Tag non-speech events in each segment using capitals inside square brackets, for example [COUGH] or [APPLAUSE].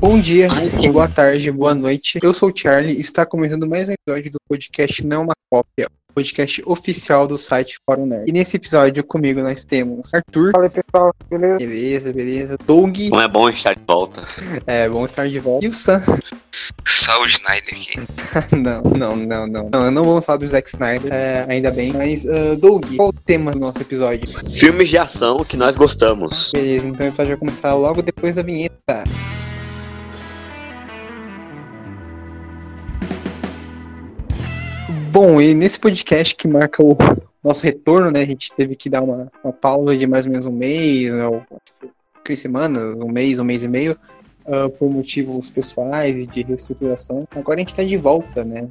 Bom dia, boa tarde, boa noite. Eu sou o Charlie e está começando mais um episódio do podcast Não é uma Cópia, podcast oficial do site Fórum Nerd. E nesse episódio comigo nós temos Arthur. Fala aí, pessoal, beleza? Beleza, beleza. Doug. Não é bom estar de volta. É, bom estar de volta. E o Sam. O Snyder aqui. [LAUGHS] não, não, não, não. Não, não vamos falar do Zack Snyder, é, ainda bem. Mas, uh, Doug, qual o tema do nosso episódio? Filmes de ação que nós gostamos. Beleza, então o episódio vai começar logo depois da vinheta. Bom, e nesse podcast que marca o nosso retorno, né? A gente teve que dar uma, uma pausa de mais ou menos um mês, né, ou três semanas, um mês, um mês e meio, uh, por motivos pessoais e de reestruturação. Agora a gente tá de volta, né?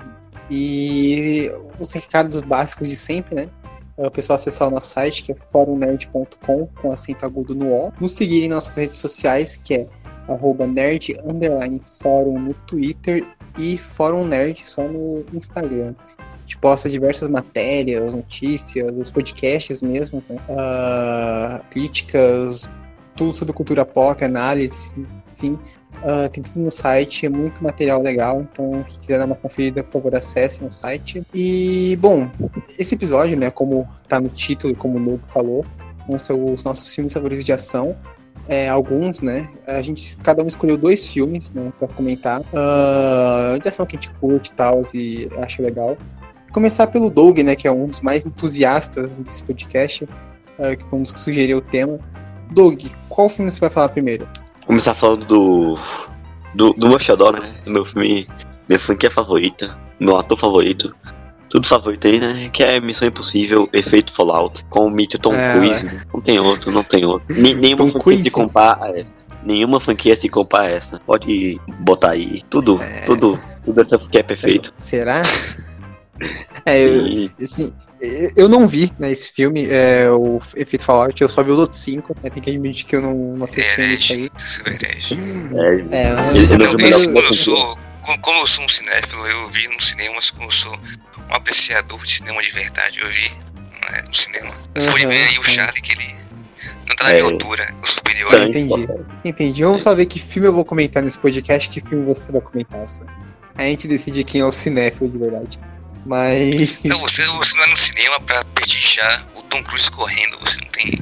E os recados básicos de sempre, né? Uh, o pessoal acessar o nosso site, que é forumnerd.com, com acento agudo no O. Nos seguir em nossas redes sociais, que é arroba nerd underline fórum no Twitter e Fórum Nerd só no Instagram. Gente posta diversas matérias, notícias, os podcasts mesmos, né? Uh, críticas, tudo sobre cultura pop, análise, enfim. Uh, tem tudo no site, é muito material legal, então quem quiser dar uma conferida, por favor, acesse no site. E, bom, esse episódio, né, como tá no título, como o Nugo falou, vão ser os nossos filmes favoritos de ação. É, alguns, né? A gente, cada um escolheu dois filmes, né, pra comentar. Uh, de ação que a gente curte e tal, e acha legal. Começar pelo Doug, né, que é um dos mais entusiastas desse podcast, uh, que foi um dos que sugeriu o tema. Doug, qual filme você vai falar primeiro? Começar falando do. do, do xodó, né? Meu filme. Minha franquia favorita, meu ator favorito. Tudo favorito aí, né? Que é Missão Impossível, Efeito Fallout, com o mito Tom É, Cruise. Não tem outro, não tem outro. Ni- [LAUGHS] nenhuma Tom franquia Cruise? se compara a essa. Nenhuma franquia se compara a essa. Pode botar aí. Tudo, É. tudo, tudo essa franquia é perfeito. Será? É, eu, assim, eu- não vi né, esse filme, é, o Efeito Fallout, eu só vi o outro 5, né, tem que admitir que eu não, não assisti ainda isso aí. É é, É, eu- não Eu sou. Como eu sou um cinéfilo, eu vi no cinema, mas como eu sou um apreciador de cinema de verdade, eu vi né, no cinema. Você pode Aham, ver aí o. Charlie que ele não tá na É. minha altura, o superior. Sim. Entendi. Entendi. Vamos só ver que filme eu vou comentar nesse podcast, que filme você vai comentar. A gente decide quem é o cinéfilo de verdade. Mas. Não, você, você não é no cinema pra prestigiar o Tom Cruise correndo, você não tem.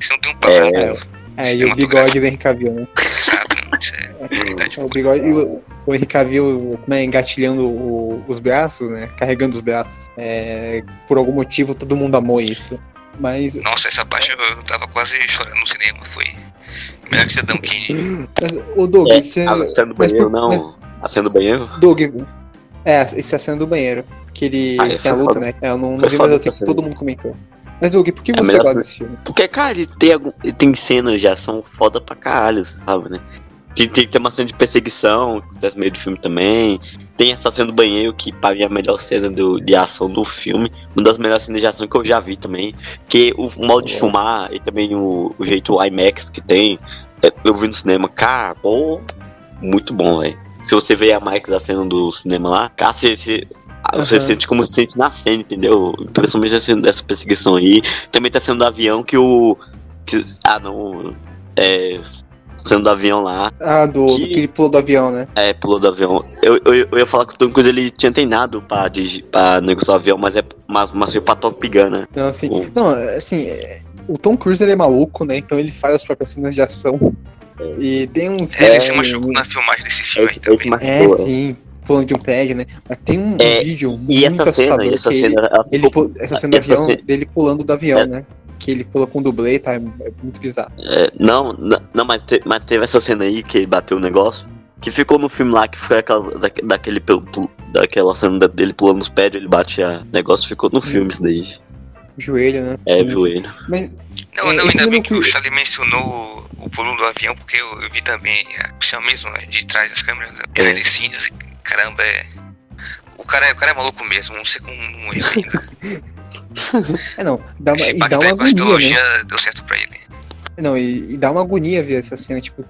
Você não tem um parâmetro. É, e o bigode do Henry Cavill, né? Exato, isso é [LAUGHS] verdade. O bigode e o, o Henry Cavill como é, engatilhando o- os braços, né? Carregando os braços. É, por algum motivo todo mundo amou isso. Mas, Nossa, essa parte eu, eu tava quase chorando no cinema, foi. Melhor que Cidadão Kane. [LAUGHS] mas o Doug, É, você. a cena do mas banheiro, por- não. mas- A cena do banheiro? Doug. É, esse é a cena do banheiro. Que ele Ah, é, tem a foi luta, foda. né? É, eu não, não vi, mas eu sei que todo mundo comentou. Mas, Doug, por que É você gosta desse filme? Porque, cara, ele tem, algum, ele tem cenas de ação foda pra caralho, você sabe, né? Tem, tem, tem uma cena de perseguição, que acontece no meio do filme também. Tem essa cena do banheiro, que pra mim é a melhor cena do, de ação do filme. Uma das melhores cenas de ação que eu já vi também. Que o modo de É. filmar e também o, o jeito IMAX que tem, é, eu vi no cinema, cara, pô, muito bom, velho. Se você vê a IMAX a cena do cinema lá, cara, você, você, você Aham. sente como se sente na cena, entendeu? Principalmente a cena dessa perseguição aí. Também tá sendo do avião que o. Que, ah, não. É. Sendo do avião lá, Ah, do, Que- do que ele pulou do avião, né? é, pulou do avião. Eu, eu, eu ia falar que o Tom Cruise ele tinha treinado pra, dirigir- pra negociar o avião, mas é mas, mas foi pra Top Gun, né? Não, assim, O- não, assim, é, o Tom Cruise ele é maluco, né? Então ele faz as próprias cenas de ação. E tem uns. É, ele se é, machucou na filmagem desse filme aí Esse, também. esse machucou. É, sim, pulando de um prédio, né? Mas tem um, um É, vídeo E muito essa cena, assustador essa que cena, ele, ficou- essa cena do essa avião, cena- dele pulando do avião, É. né? Que ele pula com dublê, tá? É muito bizarro. é, não, não, mas, te- mas teve essa cena aí que ele bateu o negócio. Que ficou no filme lá, que foi aquela, da, daquele, daquela cena dele pulando os prédios, ele bate a negócio, ficou no filme isso daí. Joelho, né? É, ele. Mas Não, É, não, ainda bem que o que- Charlie mencionou o pulo do avião, porque eu, eu vi também a opção mesmo né, de trás das câmeras, behind the scenes, caramba, é. O cara, o cara é maluco mesmo, não sei como não é ainda. [LAUGHS] é não, dá uma, Esse e dá uma agonia, né? deu certo pra ele. Não, e, e dá uma agonia ver essa cena, tipo,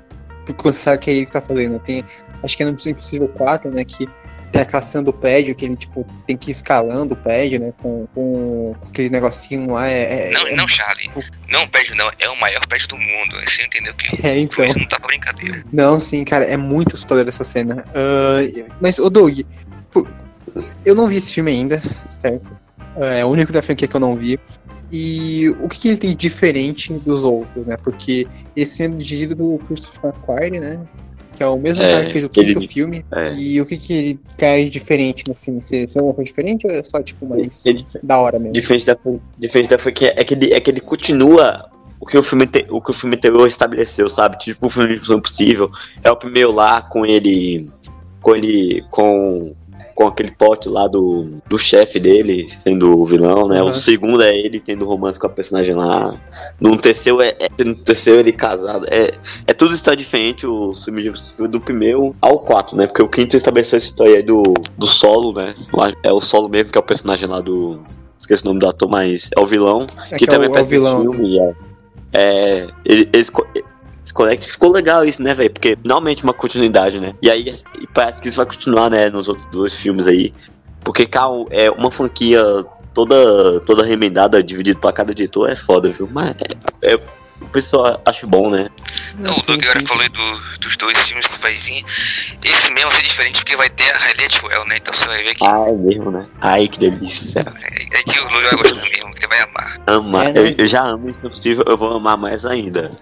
porque você sabe que é ele que tá fazendo. Tem, acho que é no Impossível 4, né, que tem aquela cena do prédio que ele, tipo, tem que ir escalando o prédio, né? Com, com aquele negocinho lá. É, é, Não, é- não, Charlie. Não, o prédio não. É o maior prédio do mundo. Você entendeu que É, então. não tá pra brincadeira. Não, sim, cara, é muito assustador essa cena. Ah, mas, ô Doug, eu não vi esse filme ainda, certo? É o único da franquia que eu não vi. E o que, que ele tem de diferente dos outros, né? Porque esse filme é dirigido pelo Christopher McQuarrie, né? Que é o mesmo É, cara que fez o ele- quinto filme. É. E o que, que ele traz diferente no filme? Você vê alguma coisa diferente ou é só, tipo, mais Ele- da hora mesmo? Diferente da, diferente da franquia, é que ele, é que ele continua o que o filme, te, o que o filme anterior estabeleceu, sabe? Tipo, o filme de Missão Impossível. É o primeiro lá com ele. Com ele. Com. Com aquele pote lá do, do chefe dele, sendo o vilão, né? Uhum. O segundo é ele tendo romance com a personagem lá. No terceiro é, é- no terceiro ele casado. É, é tudo está diferente o filme do primeiro ao quarto, né? Porque o quinto estabeleceu essa história aí do, do solo, né? É o solo mesmo, que é o personagem lá do. Esqueci o nome do ator, mas é o vilão. É que, é também o, é o vilão. filme. É, é, eles, co- esse Connect ficou legal isso, né, velho? Porque finalmente uma continuidade, né? E aí e parece que isso vai continuar, né, nos outros dois filmes aí. Porque, cara, é uma franquia toda, toda remendada, dividida pra cada diretor, é foda, viu? Mas é, é- o pessoal acha bom, né? Não, o Sim, Doug agora falou aí do- dos dois filmes que vai vir. Esse mesmo vai ser diferente porque vai ter a Riley Atwell, né? Então você vai ver que, Ah, é mesmo, né? Ai, que delícia. é, é que o Doug vai gostar mesmo, que ele vai amar. Ama. É, não, eu, mas- eu já amo isso, se possível, eu vou amar mais ainda.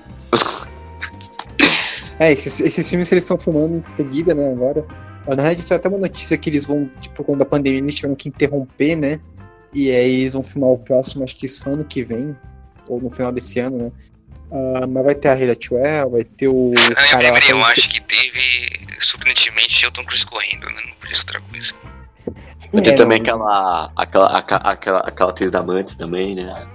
É, esses, esses filmes eles estão filmando em seguida, né, agora. Na verdade, saiu até uma notícia que eles vão, tipo, quando a pandemia eles tiveram que interromper, né? E aí eles vão filmar o próximo, acho que só ano que vem, ou no final desse ano, né? Ah, mas vai ter a Hilda Atwell, vai ter o Ah, eu cara lembrei, eu faz- acho que teve surpreendentemente eu Tom Cruise correndo, né? Não podia ser outra coisa. Vai ter É, também não, aquela, aquela, aquela, aquela, aquela atriz da Mantis também, né?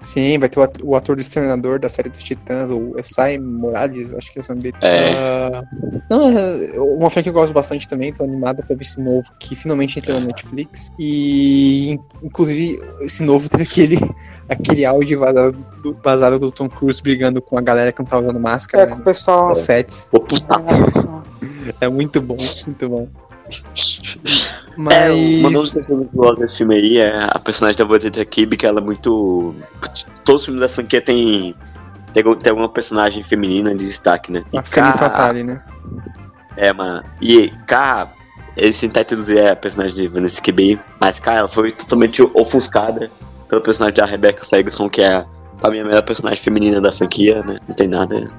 Sim, vai ter o ator, o ator do Exterminador da série dos Titãs, o Esai Morales, acho que é o nome dele. É. Não, é uma franquia que eu gosto bastante também, tô animada pra ver esse novo, que finalmente entrou na Netflix. E, in- inclusive, esse novo teve aquele, [LAUGHS] aquele áudio vazado do, vazado do Tom Cruise brigando com a galera que não tá usando É, máscara, com o né, pessoal. nos sets. [LAUGHS] É muito bom, muito bom. É, Mas... uma das coisas que eu gosto desse filme aí é a personagem da Vanessa Kirby, que ela é muito. Todos os filmes da franquia tem. Tem, tem alguma personagem feminina de destaque, né? a Femme cara, Fatale, né? É, mano. E, cara, eles tentaram introduzir a personagem de Vanessa Kirby, mas, cara, ela foi totalmente ofuscada pelo personagem da Rebecca Ferguson, que é, pra mim, a melhor personagem feminina da franquia, né? Não tem nada.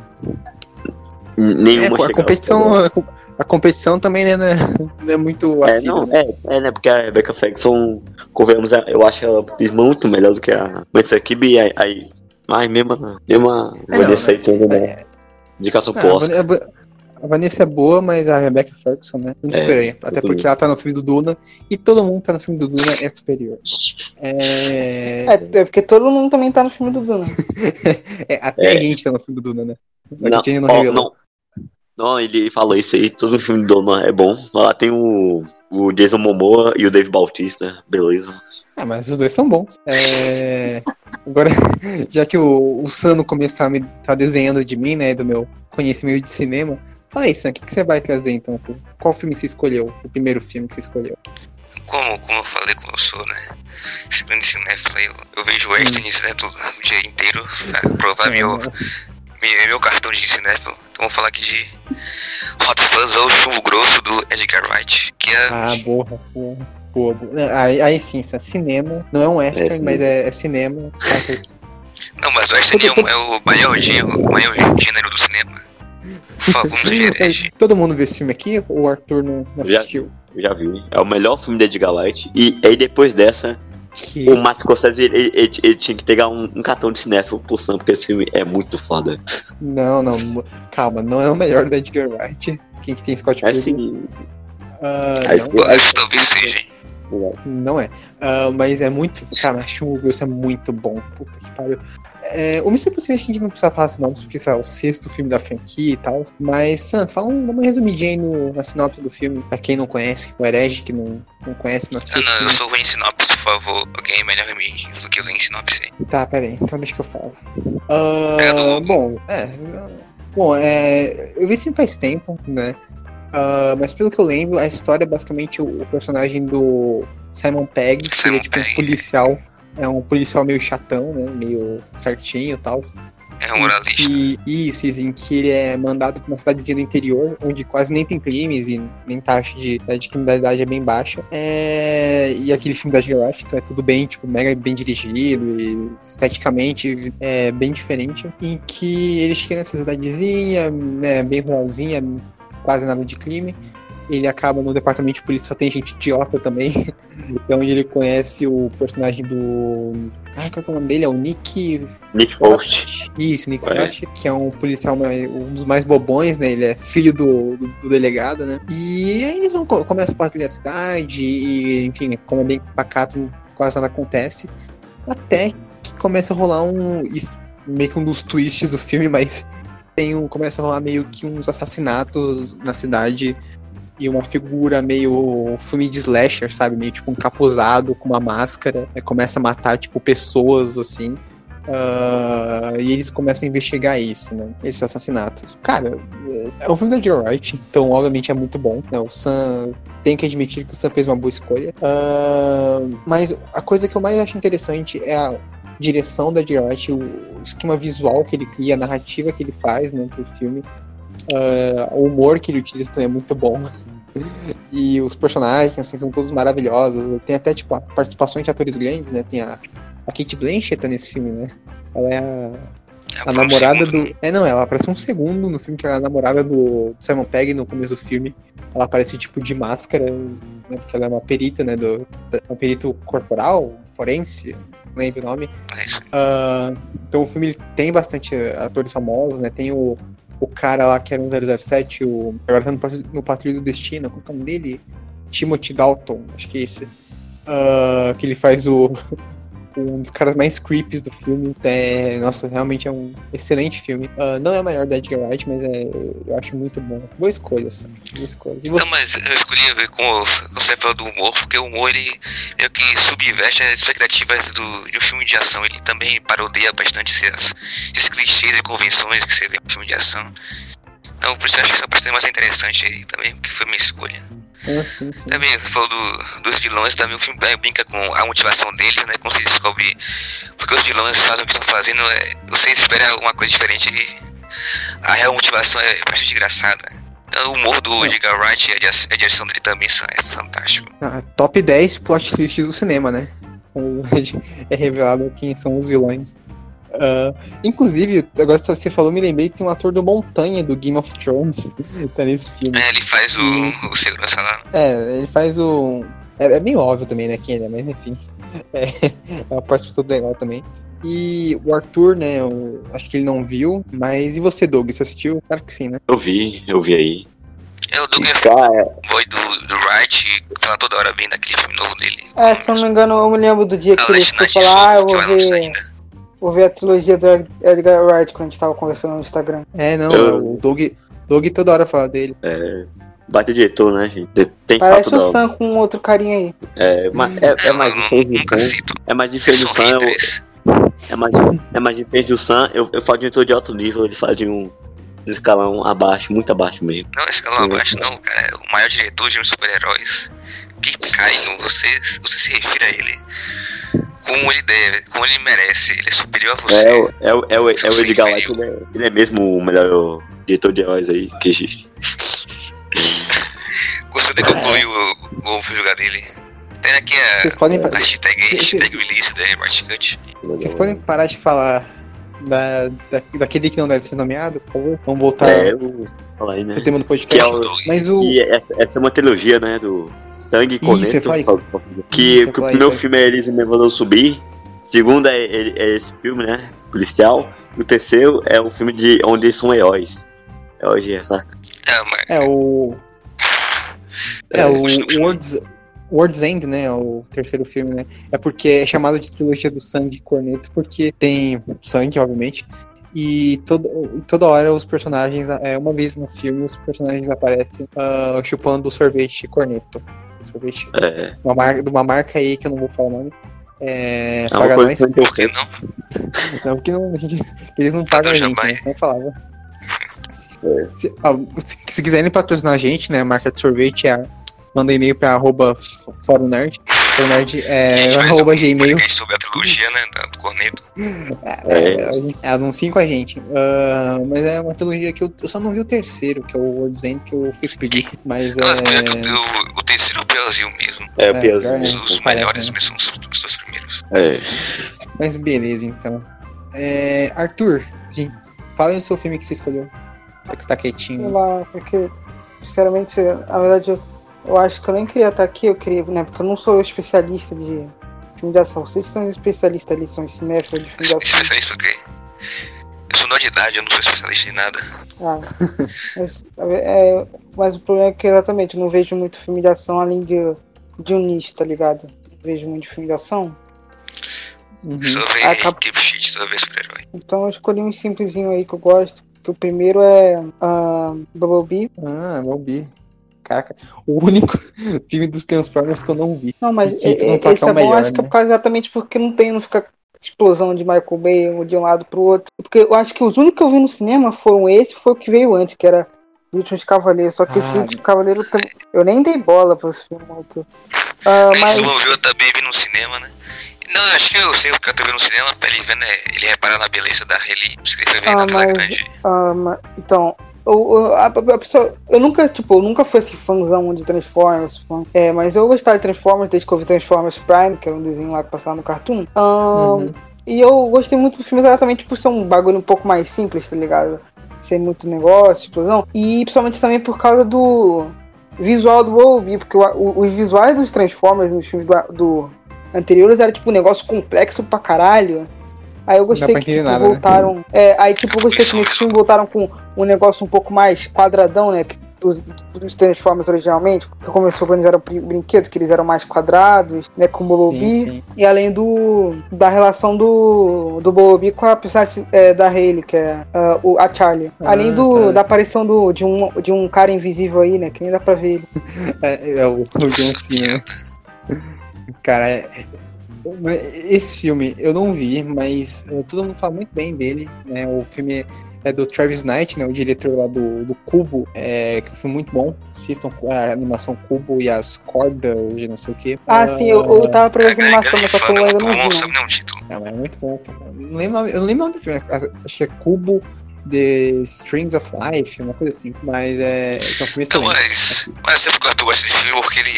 Nenhuma É, a competição, a, a competição também né, não é, [LAUGHS] não é muito É, assídua. não, é, é, né? Porque a Rebecca Ferguson, convenhamos, é- eu acho ela muito melhor do que a Vanessa Kirby, aí, aí mas mesmo, mesmo a É, não, Vanessa né? aí tendo, né? Indicação Ah, a, posta. Vanessa é boa, mas a Rebecca Ferguson, né? Muito É, superior. Até porque ela tá no filme do Duna e todo mundo tá no filme do Duna é superior. É, É, é porque todo mundo também tá no filme do Duna. [LAUGHS] é, até É. a gente tá no filme do Duna, né? Não, não ó, não, não, ele falou isso aí, todo filme do Dona é bom. Lá tem o, o Jason Momoa e o Dave Bautista, beleza. Ah, mas os dois são bons. É, Agora, [LAUGHS] já que o, o Sam no começo tava, me, tava desenhando de mim, né? Do meu conhecimento de cinema. Fala aí, Sam, o que, que você vai trazer então? Qual filme você escolheu? O primeiro filme que você escolheu? Como, como eu falei, como eu sou, né? Esse grande cinéfilo aí, eu, eu vejo westerns né, todo, o dia inteiro pra provar meu, meu, meu cartão de cinéfilo. Vamos falar aqui de Hot Fuzz ou Chumbo Grosso do Edgar Wright, que é Ah, boa, boa. Boa, boa. Não, Aí, aí sim, Sam, cinema. Não é um western, É, mas é, é cinema. Não, mas o western é, um- é o maior, o maior gênero do cinema. É. [LAUGHS] Todo mundo viu esse filme aqui? Ou o Arthur não, não Já. assistiu? Eu já vi. É o melhor filme de Edgar Wright. E aí depois dessa, Que... o Martin Scorsese, ele, ele- ele tinha que pegar um, um cartão de cinéfilo pro Sam, porque esse filme é muito foda. Não, não. Calma, não é o melhor do Edgar Wright. Quem que tem Scott É Pilgrim? Ah, Aí não. ficou- Eu acho que talvez seja. Não é. Ah, mas é muito. Cara, Grosso é muito bom. Puta que pariu. É, o Missão Impossível a gente não precisa falar sinopse, porque isso é o sexto filme da franquia e tal. Mas, Sam, fala um, dá uma resumidinha aí no, na sinopse do filme. Pra quem não conhece, o herege que não, não conhece, não assistiu Não, não, eu sou ruim em sinopse, por favor. Alguém é melhor em mim do que eu em sinopse. Tá, pera aí. Então deixa que eu falo. Ah, Pega do Google. bom, é. Bom, é, eu vi filme faz tempo, né? Ah, mas pelo que eu lembro, a história é basicamente o, o personagem do Simon Pegg, que ele é tipo um Pegg. policial. É um policial meio chatão, né? Meio certinho e tal. É um moralista. Que, isso, em que ele é mandado pra uma cidadezinha do interior, onde quase nem tem crimes e nem taxa de, de criminalidade é bem baixa. É, e aquele filme da Girache, então é tudo bem, tipo, mega bem dirigido e esteticamente é bem diferente. Em que ele chega nessa cidadezinha, né, bem ruralzinha, quase nada de crime. Ele acaba no departamento de polícia, só tem gente idiota também. é [LAUGHS] onde ele conhece o personagem do. Ai, qual é o nome dele? É o Nick Nick Frost. isso, Nick É. Frost, que é um policial, um dos mais bobões, né? Ele é filho do, do, do delegado, né? E aí eles vão, co- começam a patrulhar a cidade e, enfim, como é bem pacato, quase nada acontece. Até que começa a rolar um. meio que um dos twists do filme, mas tem um, começa a rolar meio que uns assassinatos na cidade e uma figura meio filme de slasher, sabe? Meio tipo um capuzado com uma máscara. Aí começa a matar, tipo, pessoas assim. Ah, e eles começam a investigar isso, né? Esses assassinatos. Cara, é um filme da Joe Wright, então obviamente é muito bom. Né? O Sam. Tenho que admitir que o Sam fez uma boa escolha. Ah, mas a coisa que eu mais acho interessante é a direção da Wright, o esquema visual que ele cria, a narrativa que ele faz né, pro filme. Ah, o humor que ele utiliza também é muito bom. [LAUGHS] E os personagens, assim, são todos maravilhosos. Tem até, tipo, participações de atores grandes, né? Tem a, a Kate Blanchett tá nesse filme, né? Ela é a, a namorada segundo, do. É, não, ela aparece um segundo no filme, que ela é a namorada do Simon Pegg no começo do filme. Ela aparece, tipo, de máscara, né? Porque ela é uma perita, né? Do, da- um perito corporal, forense, lembro o nome. Ah, então o filme tem bastante atores famosos, né? Tem o, o cara lá que era um 007, o, agora tá no, no Patrulha do Destino, qual é o nome dele? Timothy Dalton, acho que é esse. Ah, que ele faz o um dos caras mais creeps do filme. É, nossa, realmente é um excelente filme. Ah, não é o maior da Edgar Wright, mas é, eu acho muito bom. Boa escolha, Sam. Boa escolha. Você? Não, mas eu escolhi ver com o- falou do humor, porque o humor ele meio que subverte as expectativas do, de um filme de ação. Ele também parodeia bastante esses, esses clichês e convenções que você vê no filme de ação. Então, por isso eu acho que essa parte é mais interessante aí também, porque foi minha escolha. Ah, sim, sim. Também, você falou do, dos vilões, também o filme brinca com a motivação deles, né? Como você descobre porque os vilões fazem o que estão fazendo, é, você espera alguma coisa diferente e a real motivação é bastante engraçada. Então, o humor do Edgar Wright e a di- a direção dele também são- é fantástico. Ah, top 10 plot twists do cinema, né? [LAUGHS] É revelado quem são os vilões. Ah, inclusive, agora que você falou, me lembrei que tem um ator do Montanha do Game of Thrones [LAUGHS] tá nesse filme. É, ele faz o, o segurança lá. É, ele faz o. É, é meio óbvio também, né, quem ele é, mas enfim. [LAUGHS] É, é uma participação legal também. E o Arthur, né, eu acho que ele não viu, mas e você, Doug? Você assistiu? Claro que sim, né? Eu vi, eu vi aí. É o Doug E, cara, boy do, do Wright, fala toda hora bem daquele filme novo dele. É, se eu não me engano, eu me lembro do dia que ele foi Night falar, ah, eu vou ver, ainda. Vou ver a trilogia do Ed- Edgar Wright quando a gente tava conversando no Instagram. É, não, Eu- o Doug, Doug toda hora fala dele. é, bate diretor, né, gente? Tem Parece fato o. Sam com outro carinha aí. É, é, é Eu mais diferente do Sam. É mais diferente do Sam. É mais, é mais diferente do Sam. Eu, eu falo de um diretor de alto nível, ele fala de um, um escalão abaixo, muito abaixo mesmo. Não, esse calão abaixo não, cara. É o maior diretor de super-heróis. Que cai no. Você, você se refira a ele como ele deve, como ele merece. Ele é superior a você. É, o- é, o- é, o- é o Sim, Edgar. Wright, ele é, ele é mesmo o melhor diretor de heróis aí que existe. [LAUGHS] Gostou de concluir o, o jogar dele. Tem aqui a Vocês podem, hashtag, Cê- cê- hashtag release da Martin Cut. vocês podem parar de falar da, da- daquele que não deve ser nomeado, por favor? Vamos voltar É, eu falar aí, né? pro tema do Que podcast. é o, Mas o. que essa, essa é uma trilogia, né? Do Sangue Isso, Coneto. isso. Que, que o primeiro isso. filme é Elise Me Mandou Subir. Segundo é, é- é esse filme, né? Policial. E o terceiro é o filme de onde eles são heróis. É hoje essa. É, mas É o. É, É, o. World's, World's End, né? O terceiro filme, né? É porque é chamado de trilogia do sangue corneto, porque tem sangue, obviamente. E todo, toda hora os personagens, é, uma vez no filme, os personagens aparecem ah, chupando sorvete corneto. Sorvete É, uma marca, de uma marca aí que eu não vou falar o nome. É, é uma paga nós. não. [LAUGHS] Não, porque não, eles não pagam a Fator gente, né? Não falava. Se, ó, se- se quiserem patrocinar a gente, né? Marca de sorvete, é, manda e-mail pra arroba Fórum Nerd. Nerd é A gente faz arroba um gmail. sobre a trilogia, né? Do Corneto. É, gente- é, anunciem com a gente. Ah, mas é uma trilogia que eu, eu só não vi o terceiro, que é o World's End, que eu fiquei com preguiça. Mas é. Mas pior que o, o, terceiro é o piorzinho mesmo. É, É, o piorzinho. É, Os, os melhores né? mesmo são os, dois primeiros. É. Mas beleza, então. É, Arthur, gente, fala aí o seu filme que você escolheu. Já que você tá Sei quietinho. lá, porque, sinceramente, na verdade, eu, eu acho que eu nem queria estar aqui, eu queria, né? Porque eu não sou especialista de filme de ação. Vocês são especialistas ali, são cinéfilos de filme de ação. Especialista o quê? Eu sou menor de idade, eu não sou especialista em nada. Ah, mas, é, mas o problema é que exatamente eu não vejo muito filme de ação além de, de um nicho, tá ligado? Não vejo muito filme de ação. Uhum. Só vê cap- Keep Shit, só vê super-herói. Então eu escolhi um simplesinho aí que eu gosto. Que o primeiro é ah, Bumblebee. Ah, Bumblebee. Caraca, o único [LAUGHS] filme dos Transformers que eu não vi. Não, mas Que não e- fala esse que é o é bom, acho que é né? por causa exatamente porque não tem, não fica explosão de Michael Bay de um lado pro outro. Porque eu acho que os únicos que eu vi no cinema foram esse foi o que veio antes, que era Os Últimos Cavaleiros. Só que os Ah, Últimos Cavaleiros também. Eu nem dei bola pro filme. Ah, Nem mas. envolveu, eu também vi no cinema, né? Não, eu acho que eu sei porque eu tô vendo no cinema pra ele ver, né? Ele reparar na beleza da Reli. Que ele Ah, na tela mas- grande. Ah, ma- então, eu, a, a pessoa, eu nunca, tipo, eu nunca fui esse fãzão de Transformers, fã. é, mas eu gostava de Transformers desde que eu vi Transformers Prime, que era um desenho lá que passava no Cartoon. Ah, Uhum. E eu gostei muito do filme exatamente por ser um bagulho um pouco mais simples, tá ligado? Sem muito negócio, explosão. E principalmente também por causa do visual do Wolverine, porque o- o- os visuais dos Transformers nos filmes do, do anteriores era tipo um negócio complexo pra caralho. Aí eu gostei que tipo, nada, né? voltaram. É, aí tipo, eu gostei que nesse filme voltaram com um negócio um pouco mais quadradão, né? Que dos, dos Transformers originalmente, que começou quando eles eram brin- brinquedos, que eles eram mais quadrados, né? Com o sim. E além do da relação do, do Bumblebee com a personagem é, da Hayley, que é ah, o, a Charlie. Ah, além do, tá. da aparição do, de, um, de um cara invisível aí, né? Que nem dá pra ver ele. [LAUGHS] É, é o, o John Cena. Cara, é- é- esse filme eu não vi, mas eh, todo mundo fala muito bem dele, né? O filme é do Travis Knight, né? O diretor lá do, do Cubo, é, que foi muito bom. Assistam a animação Cubo e as cordas, de não sei o que. Ah, sim, eu, eu tava pra ver essa animação, mas só que eu ainda não bom, vi. sabe Não. não o título. É, mas é muito bom. Não lembro, eu não lembro o nome do filme. Acho que é Cubo The Strings of Life, uma coisa assim. Mas é, é um filme Não, excelente. mas, mas sempre que o Arthur gosta desse filme porque ele,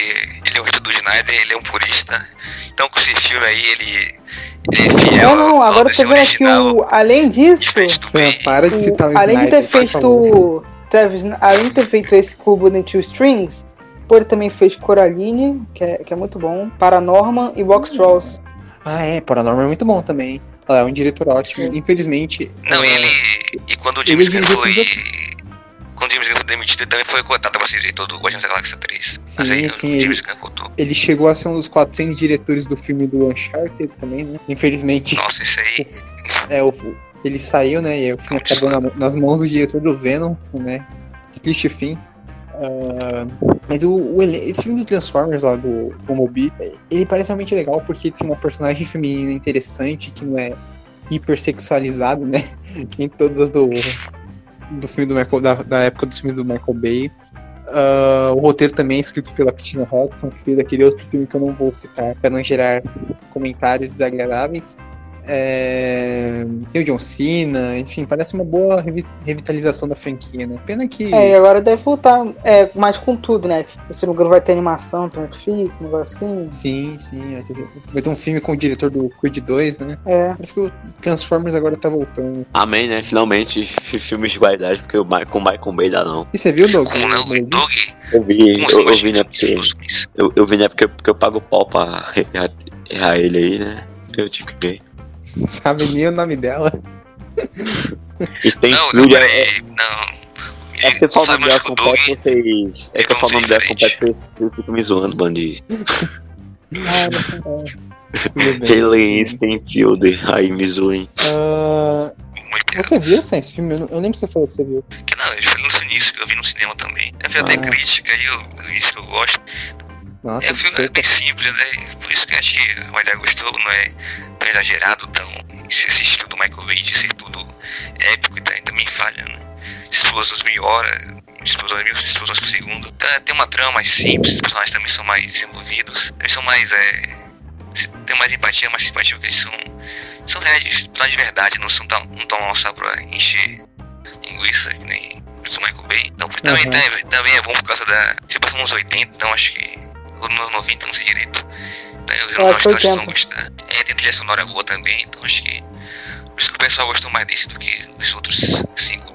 ele é o Rito do Snyder, ele é um purista. Então com esse filme aí, ele, ele é fiel Não, não, agora eu tô vendo aqui original. o. Além disso. Bem. para de o- citar o além de Snyder, ter por feito. Travis, além de ter feito esse cubo de Two Strings, ele também fez Coraline, que é, que é muito bom, Paranorman e Box Trolls. Ah, é, Paranormal é muito bom também. Ela é um diretor ótimo. Infelizmente. Não, é, ele. E quando o ele James dirigiu Gunn foi. Quando o James Gunn foi demitido, ele também foi cotado pra ser diretor do Guardiões da Galáxia 3. Mas Sim, aí sim, contou. ele chegou a ser um dos 400 diretores do filme do Uncharted também, né? Infelizmente, Nossa, isso aí. é, o, ele saiu, né? E o filme acabou na- nas mãos do diretor do Venom, né? De triste fim. Ah, mas o, o ele- esse filme do Transformers lá do Bumblebee, ele parece realmente legal porque tem uma personagem feminina interessante que não é hipersexualizado, né? [LAUGHS] Nem todas as do, do filme do Michael, da, da época dos filmes do Michael Bay. Ah, o roteiro também é escrito pela Christina Hodson, que fez aquele outro filme que eu não vou citar para não gerar comentários desagradáveis. É... Tem o John Cena, enfim, parece uma boa revi- revitalização da franquia, né? Pena que. É, e agora deve voltar é, mais com tudo, né? Se não me engano vai ter animação pra Netflix, um negócio assim. Sim, sim. Vai ter, vai ter um filme com o diretor do Creed 2, né? É. Parece que o Transformers agora tá voltando. Amém, né? Finalmente, fi- filmes de qualidade, porque o Ma- com o Michael Bay dá não. E você viu, Doug? Não? O Doug. Eu vi, eu, eu vi, né? Porque, eu, eu vi, né? Porque, porque eu pago pau pra errar ele aí, né? Eu tive que ver. [LAUGHS] Sabe nem o nome dela? Isso tem Não, não, Fúria. peraí. Não. É que você fala o nome dela completo, vocês. É que eu falo o nome dela completo, vocês, vocês ficam me zoando. Ah, bem. Helen Stenfield, aí me zoem. Ah, você viu essa, esse filme? Eu não- Eu lembro se você falou que você viu. Que não, eu falei no início que eu vi no cinema também. Eu vi até Ah. crítica e eu, eu isso que eu gosto. Nossa, É, o filme é bem simples, né? Por isso que acho que a maioria gostou, não é tão exagerado, tão. Esse esse estilo do Michael Bay de ser tudo épico e tal, também falha, né? explosões mil hora, explosões mil explosões por segundo. Então, tem uma trama mais simples, os personagens também são mais desenvolvidos, eles são mais. É, tem mais empatia, mais simpatia, porque eles são. São reais, são de verdade, não são tão, não tão só pra encher linguiça, que nem o Michael Bay. Então, também, Uhum. também, também é bom por causa da. Se passa nos 80, então acho que. Ou nos 90, não sei direito. Então eu É, não acho que 80. gostar. É, tem trilha sonora boa também, então acho que. Por isso que o pessoal gostou mais desse do que os outros cinco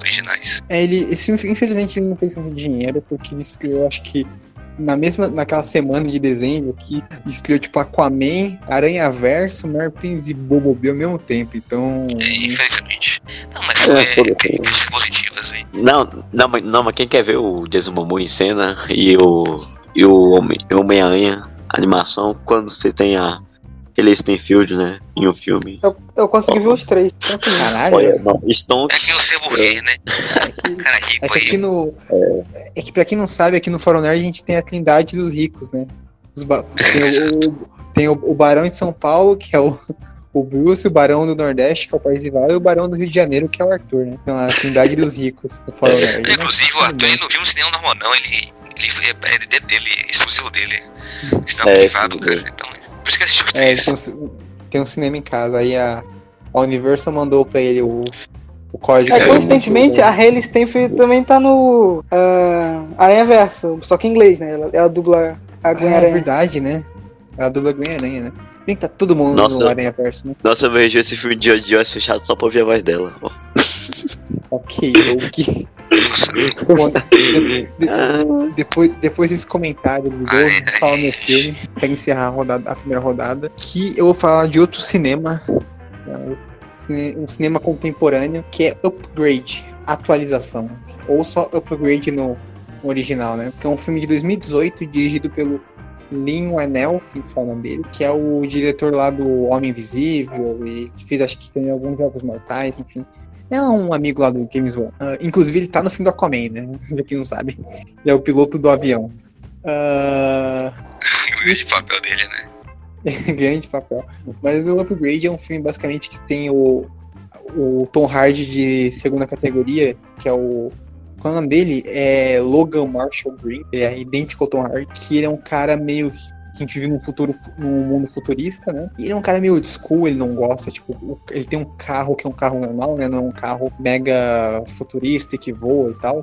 originais. É, ele, esse infelizmente, ele não fez tanto dinheiro, porque ele estreou, acho que, na mesma, naquela semana de dezembro, que estreou, tipo, Aquaman, Aranha Verso, Merpins e Bobo Bee ao mesmo tempo, então... É, infelizmente. Não, mas É, foi foda-se. críticas positivas, velho. Não, não, mas- não, mas quem quer ver o Momoa em cena e o, e o Homem- o Homem-Aranha, animação, quando você tem a ele Stenfield, né, em um filme. Eu, eu consegui ver os três. Caralho, Olha, não, É Stonks, que você é burguês, né? é que, Cara é rico que aqui aí. no... É que pra quem não sabe, aqui no Fórum Nerd a gente tem a trindade dos ricos, né? Ba- Tem, o, tem o, o Barão de São Paulo, que é o, o Bruce, o Barão do Nordeste, que é o Parzival, e o Barão do Rio de Janeiro, que é o Arthur, né? Então a trindade dos ricos no Fórum Nerd. né? Inclusive, o bem. ele não viu no cinema normal, não. Ele, ele foi- é, é dele, exclusivo dele. Está É, privado, cara. Então, por isso que assistiu os É, três. tem um, ci- tem um cinema em casa. Aí a, a Universal mandou pra ele o, o código. É, coincidentemente, a Hayley Stenfield também tá no ah, Aranha Verso, só que em inglês, né? Ela, ela dubla a Gwen Ah, é verdade, né? Ela dubla Gwen Aranha, né? Bem que tá todo mundo Nossa. no Aranha Verso, né? Nossa, eu vejo esse filme de olhos fechados só pra ouvir a voz dela. [LAUGHS] Ok, ok. De- de- Ah, depois, depois desse comentário do Gol, vou falar meu filme, pra encerrar a, rodada, a primeira rodada, que eu vou falar de outro cinema, né, um cine- cinema contemporâneo, que é Upgrade, atualização. Ou só Upgrade no, original, né? Que é um filme de 2018, dirigido pelo Lin Wanel, assim que fala o nome dele, que é o diretor lá do Homem Invisível, e que fez acho que também alguns Jogos Mortais, enfim. É um amigo lá do James Wan. Ah, inclusive, ele tá no filme do Aquaman, né? [LAUGHS] Pra quem não sabe. Ele é o piloto do avião. Ah, o grande papel dele, né? [LAUGHS] grande papel. Mas o Upgrade é um filme basicamente que tem o, o Tom Hardy de segunda categoria, que é o. Qual é o nome dele? É Logan Marshall Green. Ele é idêntico ao Tom Hardy, que ele é um cara meio. Que a gente vive num futuro, num mundo futurista, né? E ele é um cara meio old school, ele não gosta, tipo, ele tem um carro que é um carro normal, né? Não é um carro mega futurista que voa e tal.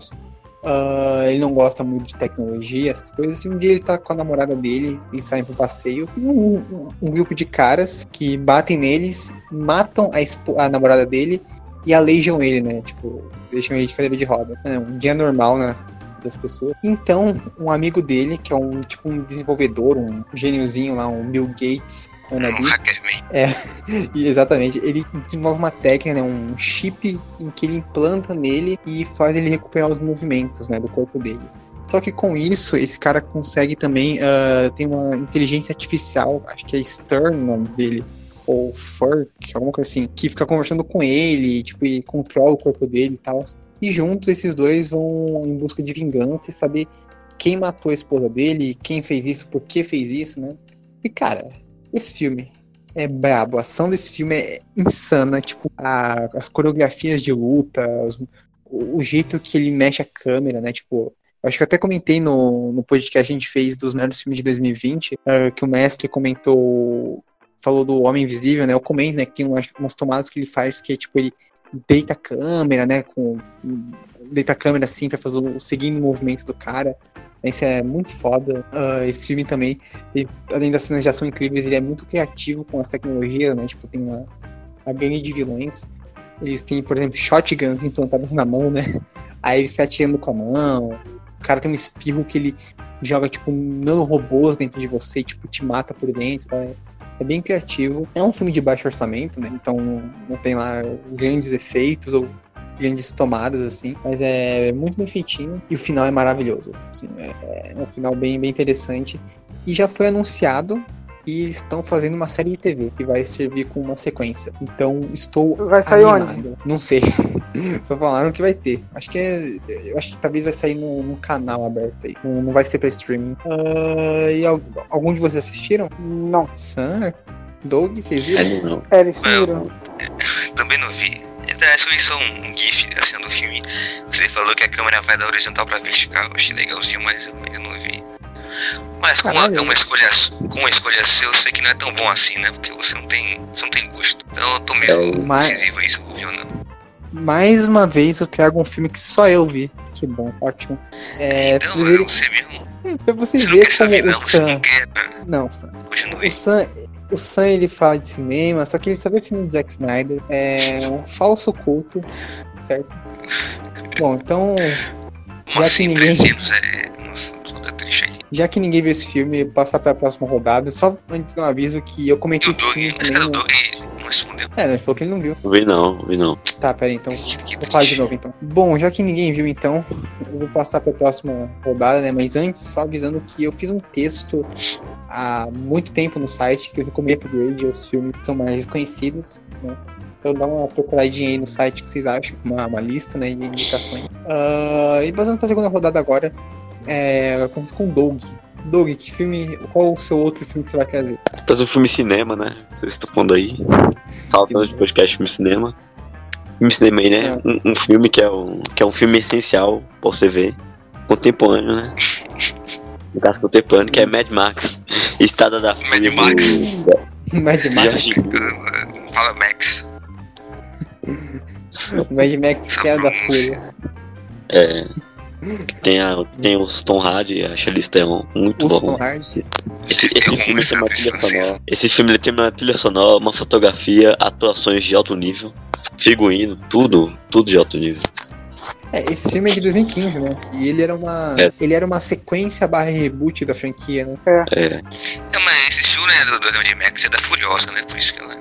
Ah, ele não gosta muito de tecnologia, essas coisas. E um dia ele tá com a namorada dele, eles saem pro passeio. E um, um- um grupo de caras que batem neles, matam a, a namorada dele e aleijam ele, né? Tipo, deixam ele de cadeira de roda. É um dia normal, né? Das pessoas. Então, um amigo dele, que é um tipo um desenvolvedor, um gêniozinho lá, um Bill Gates, Um wannabe, hackerman. [LAUGHS] e exatamente, ele desenvolve uma técnica, né, um chip em que ele implanta nele e faz ele recuperar os movimentos, né, do corpo dele. Só que com isso, esse cara consegue também ah, tem uma inteligência artificial, acho que é Stern o nome dele, ou Furk, alguma coisa assim, que fica conversando com ele, tipo, e controla o corpo dele e tal. E juntos esses dois vão em busca de vingança e saber quem matou a esposa dele, quem fez isso, por que fez isso, né? E cara, esse filme é brabo. A ação desse filme é insana. Tipo, a- as coreografias de luta, os- o, o jeito que ele mexe a câmera, né? Tipo, acho que até comentei no, no podcast que a gente fez dos melhores filmes de 2020, ah, que o mestre comentou, falou do Homem Invisível, né? Eu comento, né? Que tem umas, umas tomadas que ele faz que é tipo, ele deita a câmera, né? Com, deita a câmera assim pra fazer o seguindo o movimento do cara. Isso é muito foda. Ah, esse filme também ele, além das cenas de ação incríveis, ele é muito criativo com as tecnologias, né? Tipo, tem uma, uma gangue de vilões. Eles têm, por exemplo, shotguns implantadas na mão, né? [LAUGHS] Aí eles se atirando com a mão. O cara tem um espirro que ele joga, tipo, nanorobôs dentro de você, tipo, te mata por dentro. É, é bem criativo. É um filme de baixo orçamento, né? Então não tem lá grandes efeitos ou grandes tomadas, assim. Mas é muito bem feitinho. E o final é maravilhoso. Assim, é, é um final bem, bem interessante. E já foi anunciado que eles estão fazendo uma série de TV que vai servir com uma sequência. Então estou Vai sair animado. onde? Não sei. [LAUGHS] Só falaram que vai ter. Acho que é. Eu acho que talvez vai sair num, num canal aberto aí. Não, não vai ser pra streaming. Ah, e al- algum de vocês assistiram? Não. Sam? Doug, vocês viram? é, não. É, eles sumiram. Também não vi. eu vi só um, um GIF assim do filme. Você falou que a câmera vai da horizontal pra vertical. Eu achei legalzinho, mas eu ainda não vi. Mas com uma, é uma escolha, com uma escolha sua, eu sei que não é tão bom assim, né? Porque você não tem, você não tem gosto. Então eu tô meio Mas- decisivo aí se eu vou ver ou não. Mais uma vez eu trago um filme que só eu vi. Que bom, ótimo. É, então, é verem, você mesmo. pra vocês Você verem saber, como o não. Sam. quer. Ah, Não, Sam. Continue. O Sam, o Sam ele fala de cinema, só que ele só vê filme de Zack Snyder. É um falso culto, certo? Bom, então, Como já assim, que ninguém- 300 é. Já que ninguém viu esse filme, eu vou passar pra próxima rodada. Só antes de um aviso que eu comentei esse filme cadê o Doug? Ele não respondeu. É, ele falou que ele não viu. Não vi não, vi não. Tá, pera aí, então. Que Vou falar de novo então. Bom, já que ninguém viu então, eu vou passar para a próxima rodada, né? Mas antes, só avisando que eu fiz um texto há muito tempo no site que eu recomendo upgrade aos filmes que são mais conhecidos, né? Então dá uma procuradinha aí no site que vocês acham, uma, uma lista né, de indicações. Ah, e passando para a segunda rodada agora, é, começa com o Doug. Doug, que filme. Qual o seu outro filme que você vai trazer? Fazer um filme cinema, né? Vocês estão falando aí. Saltando de podcast filme cinema. Filme cinema aí, né? Um, um filme que é um, que é um filme essencial pra você ver. Contemporâneo, né? No caso contemporâneo, que é Mad Max. [LAUGHS] Estrada da Fúria. do- Max. [LAUGHS] Mad Max. Fala, Max. Mad Max Queda da Fúria. É. Tem, a, tem os Tom Hardy a Charlize Theron. Muito Os bom. Tom Hardy. Esse, esse um filme tem uma francês. trilha sonora. Esse filme ele tem uma trilha sonora, uma fotografia, atuações de alto nível, figurino, tudo, tudo de alto nível. É, esse filme é de 2015, né? E ele era uma. É. Ele era uma sequência barra reboot da franquia, né? É, É, mas esse filme né, do, do Max é da Furiosa, né? Por isso que ela.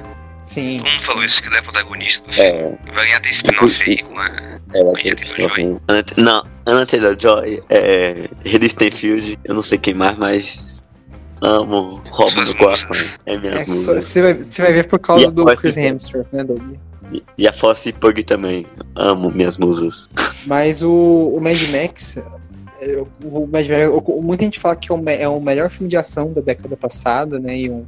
Sim. Todo mundo falou isso, que ela é protagonista do filme. é, Vai ganhar até spin-off aí com a. ela Anya tem Taylor-Joy. Anna- Não, Anna Taylor Joy, é, Haley Steinfeld, eu não sei quem mais, mas amo, roubo Suas meu coração. É É, minhas só- músicas. Você vai, você vai ver por causa E do Chris. Hemsworth, né, Doug? E- E a Fosse Pug também, amo minhas musas. [LAUGHS] Mas o, o Mad Max. é, O Mad Max, o- muita gente fala que é o, me- é o melhor filme de ação da década passada, né? E um,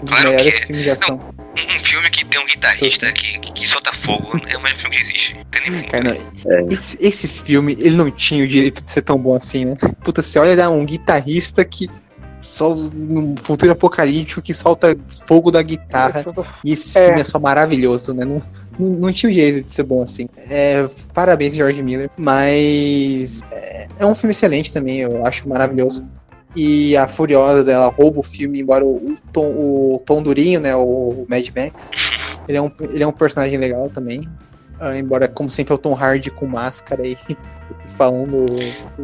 dos Claro melhores que é. filmes de ação. Um, um filme guitarrista que, que solta fogo. É o melhor filme que existe. Cara, não, esse, esse filme, ele não tinha o direito de ser tão bom assim, né? Puta, você olha um guitarrista que. Só num futuro apocalíptico que solta fogo da guitarra. E esse É. filme é só maravilhoso, né? Não, não, não tinha o jeito de ser bom assim. É, parabéns, George Miller. Mas é, é um filme excelente também, eu acho maravilhoso. E a Furiosa, ela rouba o filme, embora o, o Tom, o Tom Durinho, né? O Mad Max, ele é um, ele é um personagem legal também. Ah, embora, como sempre, é o Tom Hardy com máscara e [LAUGHS] falando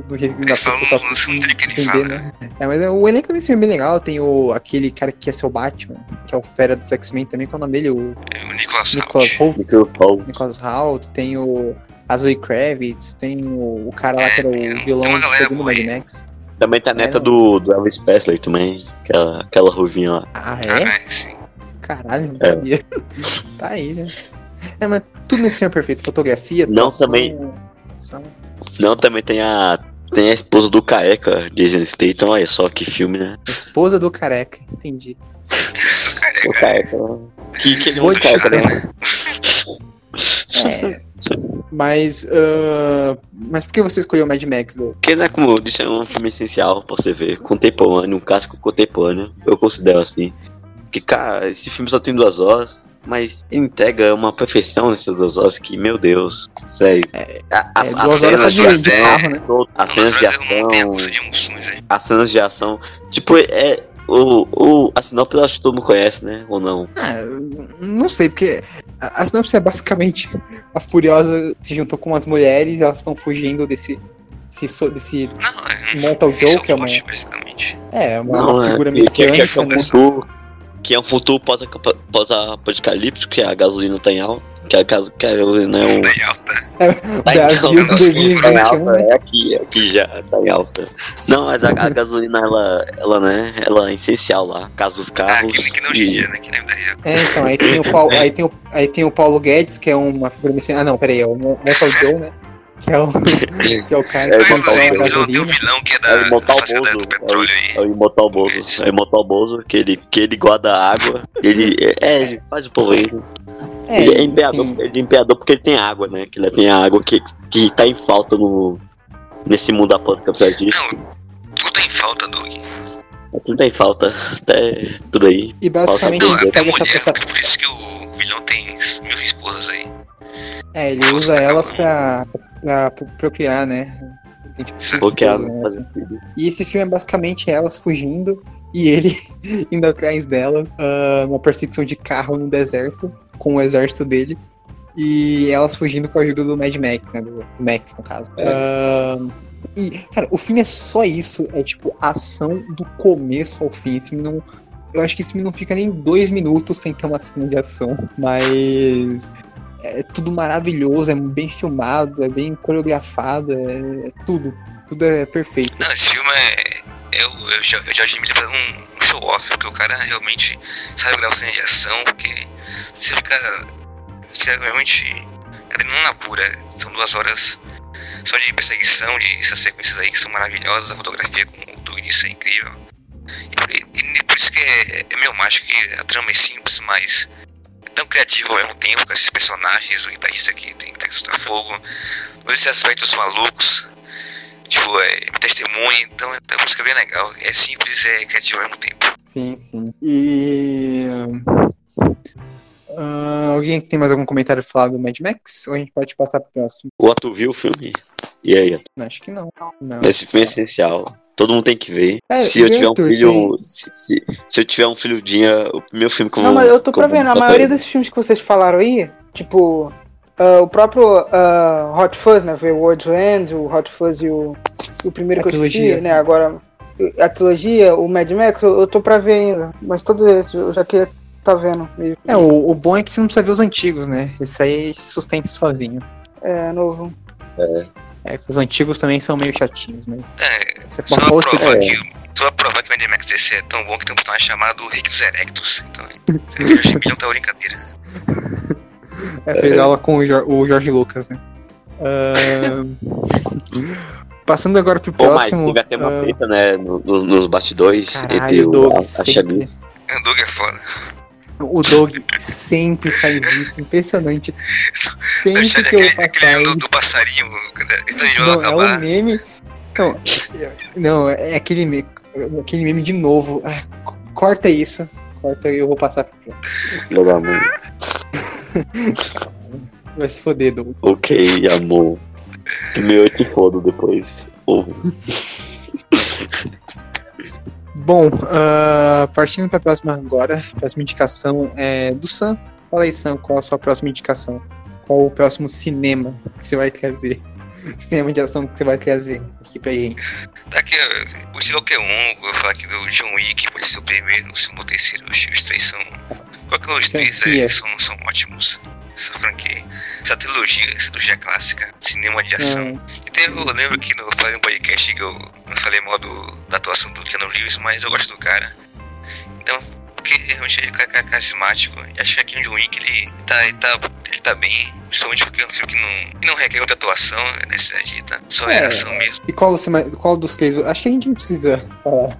do jeito que dá pra Falando escutar ele entender, né? É, mas o elenco desse filme é bem legal. Tem o, aquele cara que quer ser o Batman, que é o fera dos X-Men também, qual é o nome dele? O É o Nicolas Nicholas Hoult. Holt. Microphone. Nicholas Holt. Tem o a Zoe Kravitz. Tem o, o cara lá que era É, o tem vilão do segundo Mad aí. Max. Também tá a neta É, do, do Elvis Presley também, aquela, aquela ruvinha lá. Ah, Ah, é? é, sim. Caralho, não É. sabia. [LAUGHS] tá aí, né? É, mas tudo nesse filme é perfeito. Fotografia, Não, atuação, também- ação. Não, também tem a. Tem a esposa do Careca, Jason Statham, olha só que filme, né? Esposa do careca, entendi. O Careca. Que, que ele é um careca, né? [LAUGHS] É. Mas, ah, mas por que você escolheu Mad Max, Lô? Porque, né, como eu disse, é um filme essencial pra você ver. Contemporâneo, um clássico contemporâneo. Eu considero assim. Que, cara, esse filme só tem duas horas. Mas entrega uma perfeição nessas duas horas que, meu Deus, sério. As- É, as duas horas só cenas de, de ação, carro, né? As cenas de a ação. As cenas de ação. Tipo, é. O, o, a sinopse eu acho que todo mundo conhece, né? Ou não? Ah, não sei, porque a, a sinopse é basicamente a Furiosa se juntou com as mulheres e elas estão fugindo desse, desse, so- desse Não, é. Mortal é Joe, que é uma, basicamente. é, uma, Não, uma é, figura que, que, que, é- messiânica, que é um né? futuro. Que é um futuro pós- pós-apocalíptico, que a gasolina tá em alta. Que a, gas- que é um. Tá em alta. Tá em Brasil alta, em 2021, tá em alta, né? É aqui, aqui já tá em alta. Não, mas a, a gasolina, ela, ela, né, ela é essencial lá. Caso dos Ah, carros. que, que não hoje em dia, né? Que real. É, então, aí tem, o Paulo, aí, tem o, aí tem o Paulo Guedes, que é uma figura messiânica. Ah, não, peraí, é o Mortal Joe, né? Que é o, [LAUGHS] que é o cara É, que o tem o gasolina. vilão que é É da o Imortal fazenda Bozo. do petróleo É aí. o Imortal Bozo. É o Imortal Bozo, que ele, que ele guarda água. Ele, é, ele faz o povo aí. ele é imperador, ele é imperador porque ele tem água, né? Que ele tem água que, que tá em falta no, nesse mundo após-capitalista. Tudo em falta, Doug. Tudo tem falta, até tudo aí. E basicamente Falta ele segue essa, mulher, essa. por isso que o vilão tem mil esposas aí. É, ele usa elas pra, pra procriar, né? Tem, tipo, não né, faz filho. E esse filme é basicamente elas fugindo e ele [LAUGHS] indo atrás delas, ah, numa perseguição de carro no deserto, com o exército dele. E elas fugindo com a ajuda do Mad Max, né? Do Max, no caso. É. Ah, e, cara, o filme é só isso. É tipo, ação do começo ao fim. Esse filme não. Eu acho que esse filme não fica nem dois minutos sem ter uma cena de ação. Mas. É tudo maravilhoso, é bem filmado, é bem coreografado, é, é tudo. Tudo é perfeito. Não, esse filme é. É o George Miller fazendo um, show-off, porque o cara realmente sabe gravar cena de ação, porque você fica. fica realmente. adrenalina pura. São duas horas só de perseguição, de essas sequências aí que são maravilhosas, a fotografia, como o Doug disse, é incrível. E, e- e por isso que é, é meio mágico que a trama é simples, mas é tão criativo ao mesmo tempo com esses personagens, o guitarrista que tem que estar fogo, todos esses aspectos malucos tipo, é, testemunha, então é uma música bem legal. É simples, é criativo ao mesmo tempo. Sim, sim. E. ah, alguém tem mais algum comentário pra falar do Mad Max? Ou a gente pode passar pro próximo? O Arthur viu o filme? E aí? Acho que não. Não. Esse filme é essencial. Todo mundo tem que ver. É, se eu tiver um filho. Se, se, se eu tiver um filho dia, o primeiro filme que eu Não, vou. mas eu tô pra ver, na maioria desses filmes que vocês falaram aí, tipo, ah, o próprio ah, Hot Fuzz, né? Veio o World's End, o Hot Fuzz e o, e o primeiro A que eu trilogia. assisti, né? Agora, a trilogia, o Mad Max, eu, eu tô pra ver ainda. Mas todos esses, eu já queria tá vendo mesmo. É, o, o bom é que você não precisa ver os antigos, né? Esse aí se sustenta sozinho. É, novo. É, que os antigos também são meio chatinhos, mas. É, é só pra provar é. que. Só provar que o Mad Max esse é tão bom que tem um personagem chamado Rictus Erectus. Então, o George Miller tá brincadeira. [LAUGHS] É, fez aula com o, Jor- o Jorge Lucas, né? Ahn, Passando agora pro Pô, mas próximo. teve até uma ah, treta, né? no- no- nos bastidores entre Caralho, o o, Doug a, a. Xabi. O Doug é foda. O Doug sempre faz isso, impressionante. Sempre que eu vou passar. do, ele- do passarinho, então ele vai Não, é um meme. Não, não, é aquele meme, aquele meme de novo. Ah, corta isso. Corta e eu vou passar pro. [LAUGHS] Vai se foder, Doug. Ok, amor. Primeiro eu te fodo depois. Ou Bom, ah, partindo para a próxima agora, a próxima indicação é do Sam. Fala aí, Sam, qual a sua próxima indicação? Qual o próximo cinema que você vai trazer? [LAUGHS] Cinema de ação que você vai trazer gente. Tá aqui, ó, o se qualquer um, vou falar aqui do John Wick, pode ser o primeiro, o segundo, o terceiro, os, três são. Qualquer um dos três é, são, são ótimos. Essa franquia, essa trilogia, essa trilogia clássica, cinema de ação. Ah, E tem, eu lembro que no, eu falei no podcast que eu, eu falei mal do, da atuação do Keanu Reeves, mas eu gosto do cara. Então, porque realmente ele é carismático. E acho que aqui o John Wick ele tá, ele tá, ele tá bem, principalmente porque é um filme que não, que não requer muita atuação, né, se dita, só é, É. ação mesmo. E qual, você, qual dos três? Acho que a gente não precisa falar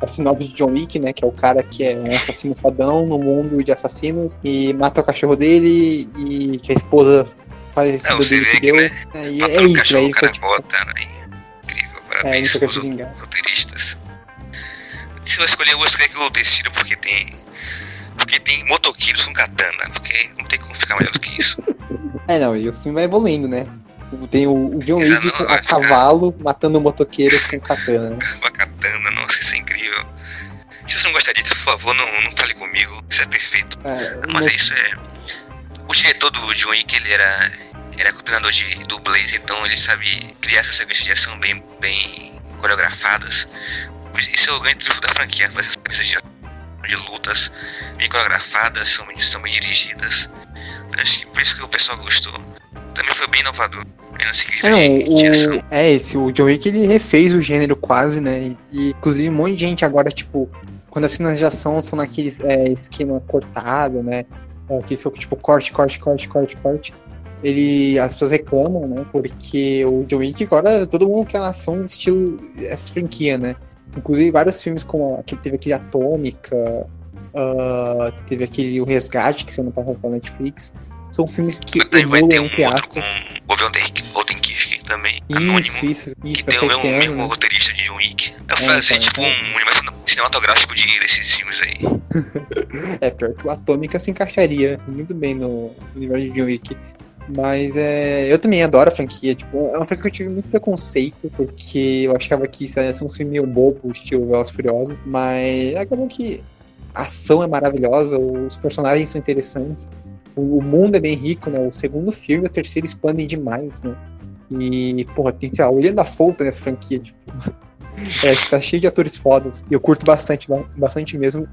a sinopse de John Wick, né? Que é o cara que é um assassino fadão no mundo de assassinos e mata o cachorro dele e que a esposa É, você dele vê que que, deu. né, É, e é o isso, cachorro, aí o cara tipo. volta, né? Incrível, É, parabéns pros vingar. roteiristas. Se eu escolher, eu vou escolher o terceiro porque tem. Porque tem motoqueiros com katana, porque não tem como ficar melhor do que isso. [LAUGHS] É, não, e o filme vai evoluindo, né? Tem o, o John Wick a ficar- cavalo matando o motoqueiro com katana. né? Com a katana, nossa, isso é incrível. Se você não gostar disso, por favor, não, não fale comigo. Isso é perfeito. É, Mas é isso é. O diretor do John Wick, ele era. Era coordenador de dublês, então ele sabe criar essas sequências de ação bem, bem coreografadas. Isso é o grande trunfo da franquia, fazer essas sequências de, de lutas bem coreografadas, são, são bem dirigidas. Acho que por isso que o pessoal gostou. Também foi bem inovador. Não É, não, o, é esse, o John Wick ele refez o gênero quase, né? E, inclusive um monte de gente agora, tipo, quando as cenas de ação são naqueles é, esquema cortado, né? É, Aqueles que tipo corte, corte, corte, corte, corte. Ele, as pessoas reclamam, né? Porque o John Wick agora todo mundo quer uma ação de estilo essa franquia, né? Inclusive vários filmes como aquele teve aquele Atômica, ah, teve aquele O Resgate, que saiu no passado pela Netflix. São filmes que evoluem, um entre outro com o Odenkiff também, anônimo. Isso, isso, isso, Que tem o mesmo, ano, mesmo né? roteirista de John Wick. Eu É, fazer então, tipo então. um universo cinematográfico de, desses filmes aí. [LAUGHS] É, pior que o Atômica se encaixaria muito bem no universo de John Wick. Mas é, eu também adoro a franquia. Tipo, é uma franquia que eu tive muito preconceito, porque eu achava que isso ia ser um filme meio bobo, estilo Velozes e Furiosos. Mas acabou que a ação é maravilhosa, os personagens são interessantes, o, o mundo é bem rico, né? O segundo filme e o terceiro expandem demais, né? E, porra, tem, sei lá, olhando a Folta nessa franquia, tipo. [LAUGHS] é, tá cheio de atores fodas. E eu curto bastante, ba- bastante mesmo.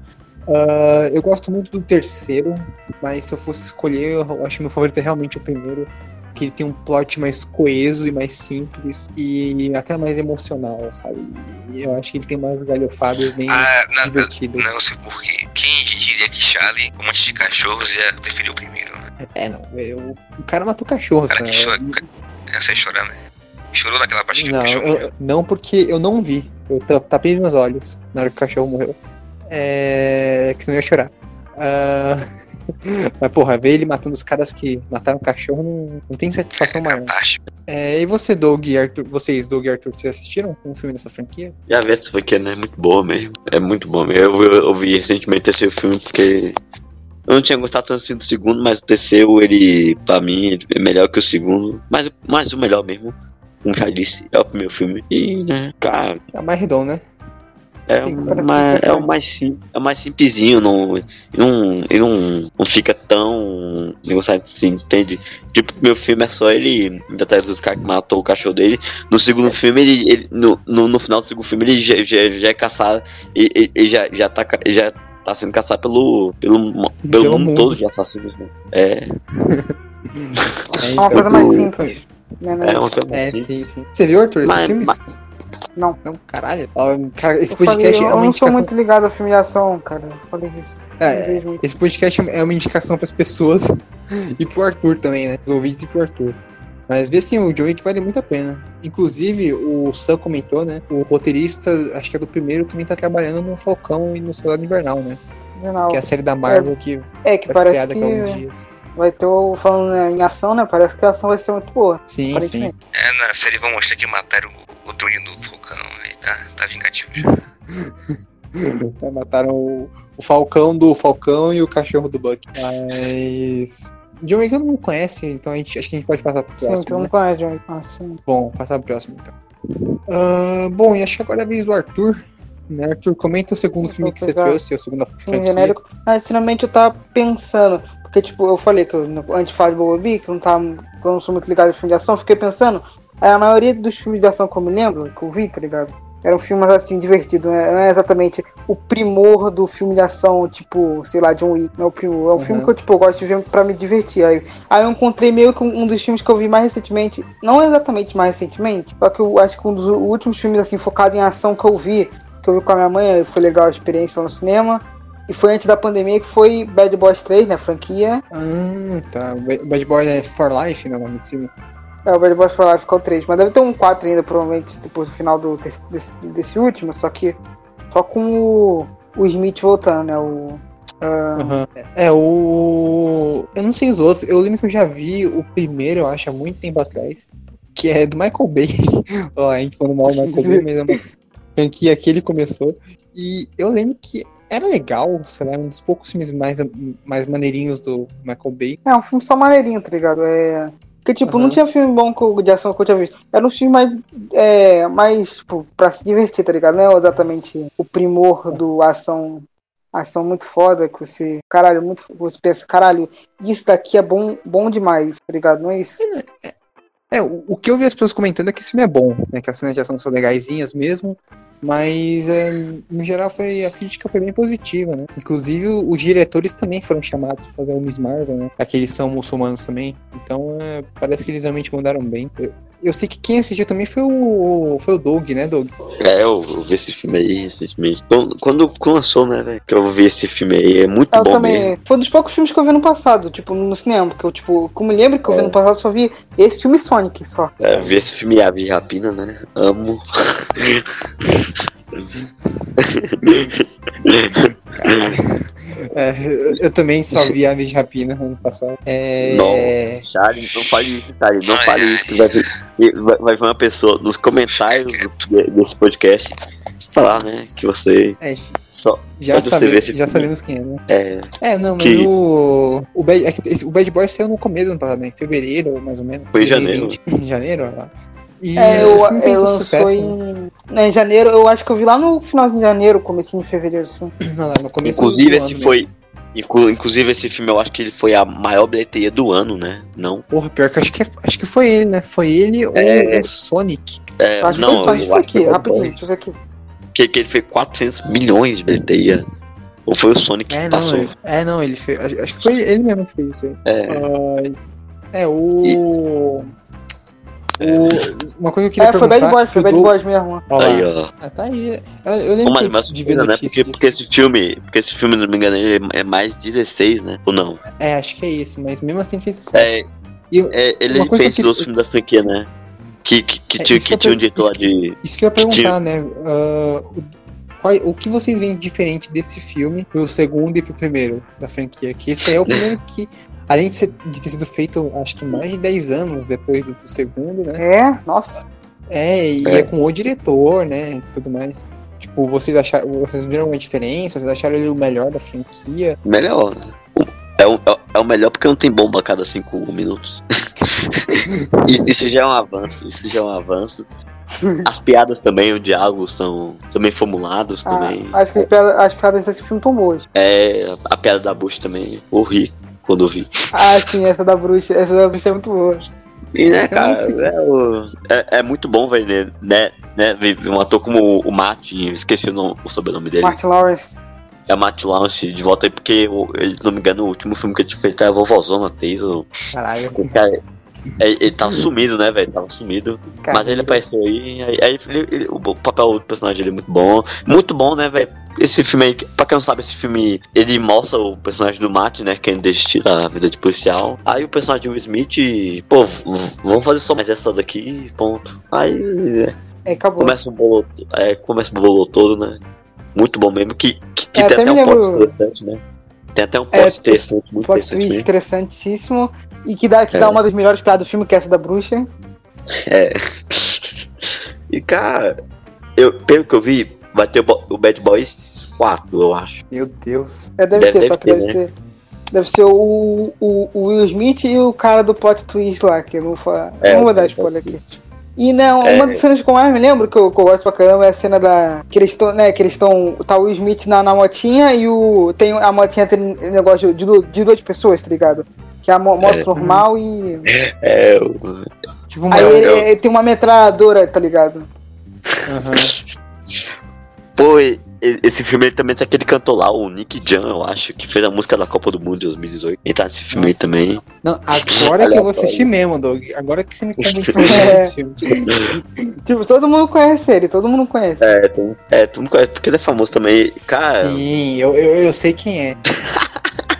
Ah, eu gosto muito do terceiro, mas se eu fosse escolher, eu acho que meu favorito é realmente o primeiro. Que ele tem um plot mais coeso e mais simples e até mais emocional, sabe? E eu acho que ele tem umas galhofadas bem Ah, não, eu- divertidas. não sei porquê. Quem diria que Charlie, um monte de cachorros, ia preferir o primeiro, né? É, não, eu, o cara matou cachorro, cara sabe? que chora, sei chorar, né? Chorou naquela parte que Não, o cachorro eu- morreu. não, porque eu não vi. Eu ta- tapei meus olhos na hora que o cachorro morreu. É. Que senão eu ia chorar. Ah, [LAUGHS] [LAUGHS] Mas, porra, ver ele matando os caras que mataram o cachorro não, não tem satisfação É maior. É, e você, Doug e Arthur, vocês, Doug e Arthur, vocês assistiram um filme dessa franquia? Já vi essa franquia, né? É muito boa mesmo. É muito boa mesmo. Eu, eu, eu vi recentemente o terceiro filme porque. Eu não tinha gostado tanto assim do segundo, mas o terceiro, ele, pra mim, ele é melhor que o segundo. Mas, mas o melhor mesmo, como já disse, é o primeiro filme. E, né, cara, É mais redondo, né? É, uma, é o mais sim, é o mais simplesinho, não, não, ele não, não fica tão negociado assim, entende? Tipo, meu filme é só ele atrás dos caras que matou o cachorro dele. No segundo filme, ele, ele- no, no, no final do segundo filme, ele já, já, já é caçado, ele, já, já, tá, já tá sendo caçado pelo, pelo, pelo, Pelo mundo, mundo. todo de assassinos. né? É, É, [LAUGHS] É uma coisa mais simples. Né, né? é uma coisa É, assim. sim, sim. Você viu, Arthur, esses Mas- filmes? mas- Não. Não, caralho. Cara, esse Eu, falei, podcast eu é uma não sou indicação. muito ligado a filme de ação, cara. Eu falei isso. É, esse podcast é uma indicação pras pessoas [LAUGHS] e pro Arthur também, né? Os ouvintes e pro Arthur. Mas vê sim, o John Wick vale muito a pena. Inclusive, o Sam comentou, né? O roteirista, acho que é do primeiro, também tá trabalhando no Falcão e no Soldado Invernal, né? Não, Que é a série da Marvel que é que vai parece daqui a alguns que dias. vai ter o falando né, em ação, né? Parece que a ação vai ser muito boa. Sim, sim. É, na série vão mostrar que mataram o, o Tony do Vulcão. Aí tá, tá vingativo. Tá, [LAUGHS] Mataram o, o Falcão do Falcão e o cachorro do Buck. Mas. John Wick todo mundo conhece, então a gente, acho que a gente pode passar pro Sim, próximo. então né? não conhece, John. Ah, sim. Bom, passar pro próximo então. Ah, bom, e acho que agora é a vez do Arthur. Né, Arthur, comenta o segundo filme que você trouxe, a segunda Filme genérico. Ah, sinceramente eu tava pensando. Porque, tipo, eu falei que eu, antes de falar de que eu não tava. que eu não sou muito ligado em filme de ação, fiquei pensando. É, A maioria dos filmes de ação que eu me lembro, que eu vi, tá ligado? Eram filmes assim, divertidos, né? não é exatamente o primor do filme de ação, tipo, sei lá, John Wick, não é o primor. É um Uhum. filme que eu, tipo, eu gosto de ver pra me divertir. Aí, aí eu encontrei meio que um dos filmes que eu vi mais recentemente, não exatamente mais recentemente, só que eu acho que um dos últimos filmes, assim, focado em ação que eu vi, que eu vi com a minha mãe, foi legal a experiência lá no cinema. E foi antes da pandemia que foi Bad Boys 3, né? Franquia. Ah, tá. Bad Boy é For Life, né? O nome do filme. É, o Bad Boys for Life ficou 3, mas deve ter um 4 ainda, provavelmente, depois do final do, desse, desse, último, só que só com o, o Smith voltando, né? O, Aham. É, o. Eu não sei os outros. Eu lembro que eu já vi o primeiro, eu acho, há muito tempo atrás. Que é do Michael Bay. [LAUGHS] Ó, a gente falando mal do Michael Bay, mas é uma franquia que ele começou. E eu lembro que era legal, sei lá, um dos poucos filmes mais, mais maneirinhos do Michael Bay. É um filme só maneirinho, tá ligado? É. Porque, tipo, Aham. não tinha filme bom de ação que eu tinha visto. Era um filme mais, é, mais, tipo, pra se divertir, tá ligado? Não é exatamente o primor do ação, ação muito foda, que você, caralho, muito, você pensa, caralho, isso daqui é bom, bom demais, tá ligado? Não é isso? É, o, o que eu vi as pessoas comentando é que esse filme é bom, né? Que as cenas de ação são legaisinhas mesmo. Mas, é, no geral, foi, a crítica foi bem positiva, né? Inclusive, os diretores também foram chamados para fazer o Miss Marvel, né? Aqueles são muçulmanos também. Então, é, parece que eles realmente mandaram bem. Eu sei que quem assistiu também foi o, foi o Doug, né, Doug? É, eu, eu vi esse filme aí recentemente. Quando, quando lançou, né, velho? Que eu vi esse filme aí, é muito Eu bom também. mesmo. Foi um dos poucos filmes que eu vi no passado, tipo, no cinema. Porque eu, tipo, como lembro que eu vi É. no passado, só vi esse filme Sonic só. É, vi esse filme Ave de Rapina, né? Amo. [LAUGHS] eu também só vi Aves de Rapina ano passado. É... Não, Charlie, não fale isso, Charlie. Não fale isso, que vai vir, vai, vai vir uma pessoa nos comentários desse podcast falar, né? Que você é, só, já, só sabe- esse já sabemos quem é, né? É, É, não, mas Que- o. O Bad, é o Bad Boy saiu no começo do ano passado, né? Em fevereiro, mais ou menos. Foi em janeiro. 2020. Em janeiro. E É, eu, filme fez eu um lançou sucesso. né? em, né, em janeiro, eu acho que eu vi lá no finalzinho de janeiro, comecinho de fevereiro, assim. Não, no começo inclusive esse ano foi. inclu- Inclusive esse filme eu acho que ele foi a maior bilheteria do ano, né? Não. Porra, pior que eu acho que, é- acho que foi ele, né? Foi ele ou É. o Sonic. É, Eu acho não, que foi eu isso acho que aqui, rapidinho, deixa eu ver aqui. Que, que ele fez 400 milhões de bilheteria. Ou foi o Sonic que É, não, passou? ele, é, não, ele fez. Acho que foi ele mesmo que fez isso aí. É, Ah, é, o. o- Uma coisa que eu queria É, foi Bad. Boys, foi Bad Doug- Boys mesmo. Lá. aí, ó. Ah, tá aí. Eu, eu lembro Mas, que- mas de ver né? Porque, porque esse filme. Porque esse filme, se não me engano, ele é mais 16, né? Ou não? É, acho que é isso, mas mesmo assim fez sucesso. É, E eu- é, ele fez que- os filmes da franquia, né? Que, que, que É, tinha, que que tinha um diretor de. Isso que eu ia perguntar, né? Ah, o, qual- o que vocês veem de diferente desse filme pro segundo e pro primeiro da franquia? Que esse aí é o primeiro que, além de, ser- de ter sido feito, acho que mais de 10 anos depois do, do segundo, né? É, nossa. É, e É. é. com o diretor, né? E tudo mais. Tipo, vocês acharam. Vocês viram alguma diferença? Vocês acharam ele o melhor da franquia? Melhor, né? É o, é- é o melhor porque não tem bomba a cada 5 minutos. [LAUGHS] Isso já é um avanço. Isso já é um avanço. As piadas também, os diálogos são também formulados Ah, também. acho que as piadas, as piadas desse filme estão boas. É, a piada da Bush também, ri quando eu vi. Ah, sim, essa da bruxa, essa da bruxa é muito boa. E né, Então, cara, é, o- é- é muito bom ver, né, né, né, ver um ator como o Matt, esqueci o, nome- o sobrenome dele, Martin Lawrence. é Matt Lance de volta aí, porque, o- ele, se não me engano, o último filme que ele tinha feito era Vovozona Taser, Caralho. o cara, é, ele tava sumido, né, velho, tava sumido, Cara, mas ele apareceu aí, aí, aí ele- ele- o papel do personagem dele é muito bom, muito bom, né, velho, esse filme aí, pra quem não sabe, esse filme, ele mostra o personagem do Matt, né, querendo desistir da vida de policial. Aí o personagem do Will Smith, pô, vamos fazer só mais essa daqui, ponto. Aí é, É, acabou. começa o bolo, é, começa o bolo todo, né, muito bom mesmo, que, que, que É, tem até até um plot lembro- interessante, né. Tem até um É, plot interessante, muito Plot interessante mesmo. interessantíssimo. E que dá, que É. dá uma das melhores piadas do filme, que é essa da bruxa. É. E cara, eu, pelo que eu vi, vai ter o, Bad Boys 4, eu acho. Meu Deus. É, deve, Deve- ter, só deve que ter, deve né? ser. Deve ser o, o, o Will Smith e o cara do plot twist lá, que eu não, fa... É, não vou dar plot spoiler aqui. E não, É. uma das cenas que eu mais me lembro, que eu, que eu gosto pra caramba, é a cena da. Que eles estão, né? Que eles estão. Tá o Will Smith na, na motinha e o. Tem a motinha tem negócio de, du- de duas pessoas, tá ligado? Que é a mo- moto É. normal e. É, o- Tipo, uma. Aí ele, ele tem uma metralhadora, tá ligado? Aham. Pô, esse filme ele também tem aquele cantor lá, o Nick Jan, eu acho, que fez a música da Copa do Mundo de 2018. Ele tá nesse filme aí Nossa. também. Não, agora que eu vou assistir mesmo, Doug. Agora que você me convenceu É. [LAUGHS] Tipo, todo mundo conhece ele, todo mundo conhece. É, tem, é, tu não conhece porque ele é famoso também. Cara, Sim, eu, eu, eu sei quem é. [LAUGHS]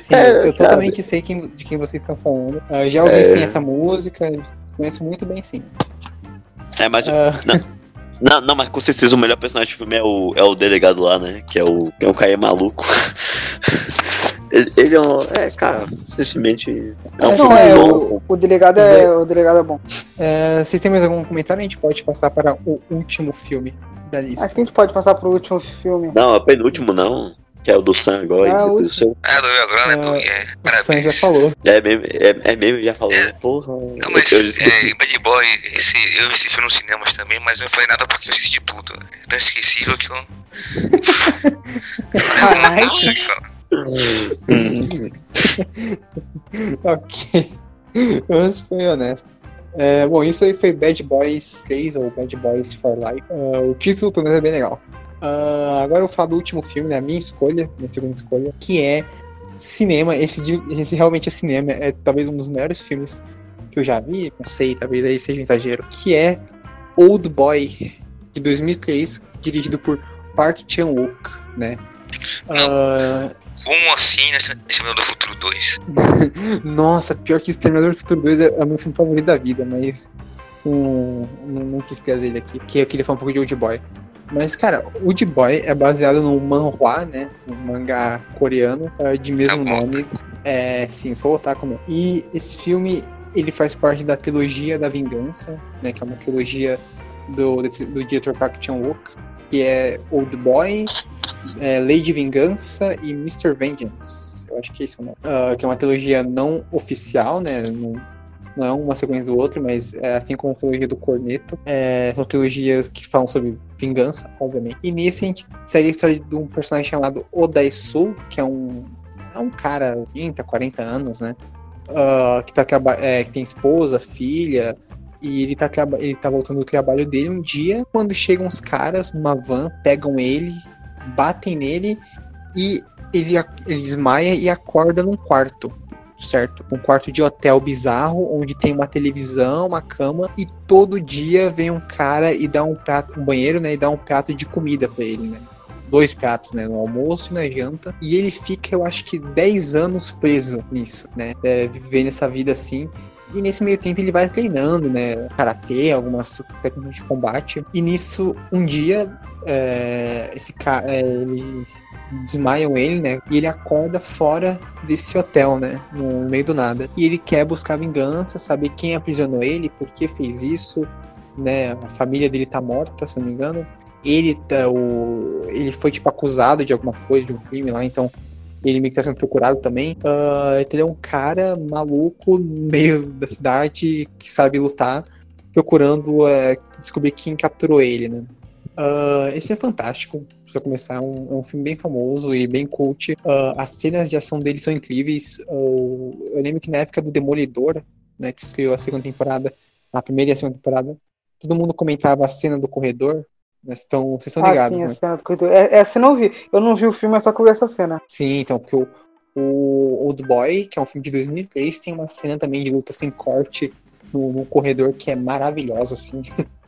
Sim, É, eu, eu sabe. totalmente sei quem, de quem vocês estão falando. Ah, Eu já ouvi É. sim essa música, conheço muito bem sim. é, mas. Ah, Não, não, mas com certeza o melhor personagem do filme é o, é o delegado lá, né? Que é o. Que é um cara maluco. [LAUGHS] ele, ele é um. É, cara, simplesmente. É um Não, filme é, bom. O delegado é, o delegado é bom. é, vocês têm mais algum comentário? A gente pode passar para o último filme da lista. Acho que a gente pode passar pro último filme. Não, é o penúltimo não. Que é o do Sam agora. Ah, e o seu. Ah, do meu agora, né, Ah, Doug? É, o Sam já falou. É mesmo, é, é mesmo, já falou. Porra. Não, mas eu, eu é, Bad Boy, esse, eu vi esse filme nos cinemas também, mas eu não falei nada porque eu esqueci de tudo. É tão esquecível que eu. [LAUGHS] Caralho. não sei o que falar. [LAUGHS] ok. Vamos foi honesto. É, bom, isso aí foi Bad Boys 3 ou Bad Boys for Life. Ah, o título, pelo menos, é bem legal. Ah, agora eu vou falar do último filme, né, a minha escolha, minha segunda escolha, que é cinema. Esse, esse realmente é cinema, é talvez um dos melhores filmes que eu já vi, não sei, talvez aí seja um exagero, que é Old Boy, de 2003, dirigido por Park Chan-wook, né? Ah, Como assim nesse Exterminador do Futuro 2? [LAUGHS] Nossa, pior que Exterminador do Futuro 2 é, é o meu filme favorito da vida, mas um, não, não quis trazer ele aqui, porque eu queria falar um pouco de Old Boy. Mas, cara, Old Boy é baseado no manhwa, né? Um mangá coreano uh, de mesmo bom. nome. É, sim, sou otaku mesmo. E esse filme, ele faz parte da trilogia da vingança, né? Que é uma trilogia do, do diretor Park Chan-wook, que é Old Boy, é, de Vingança e Mr. Vengeance. Eu acho que é isso o nome. Ah, que é uma trilogia não oficial, né? Não, não é uma sequência do outro, mas é assim como a trilogia do Corneto. É, são trilogias que falam sobre vingança, obviamente. E nesse a gente segue a história de um personagem chamado Odaisu, que é um, é um cara de 30, 40 anos, né? Ah, que, tá, é, que tem esposa, filha, e ele tá, ele tá voltando do trabalho dele um dia, quando chegam uns caras numa van, pegam ele, batem nele e ele, ele desmaia e acorda num quarto, certo? Um quarto de hotel bizarro, onde tem uma televisão, uma cama, e todo dia vem um cara e dá um prato, um banheiro, né? E dá um prato de comida pra ele, né? Dois pratos, né? No almoço e na janta. E ele fica, eu acho que 10 anos preso nisso, né? É, vivendo essa vida assim. E nesse meio tempo ele vai treinando, né? Karatê, algumas técnicas de combate. E nisso, um dia, é, esse cara, é, ele desmaiam ele, né? E ele acorda fora desse hotel, né? No meio do nada. E ele quer buscar vingança, saber quem aprisionou ele, por que fez isso, né? A família dele tá morta, se não me engano. Ele, tá, o, ele foi, tipo, acusado de alguma coisa, de um crime lá, então ele meio que tá sendo procurado também. Ah, ele é um cara maluco no meio da cidade que sabe lutar, procurando é, descobrir quem capturou ele, né? Ah, esse é fantástico, pra começar, é um, é um filme bem famoso e bem cult. Ah, as cenas de ação dele são incríveis. Ah, eu lembro que na época do Demolidor, né, que estreou a segunda temporada, a primeira e a segunda temporada, todo mundo comentava a cena do corredor. Né, estão, vocês estão Ah, ligados, sim, né? a cena do corredor. É, essa eu não vi. Eu não vi o filme, é só que eu vi essa cena. Sim, então, porque o, o Old Boy, que é um filme de 2003, tem uma cena também de luta sem corte no, no corredor que é maravilhosa, assim. [LAUGHS]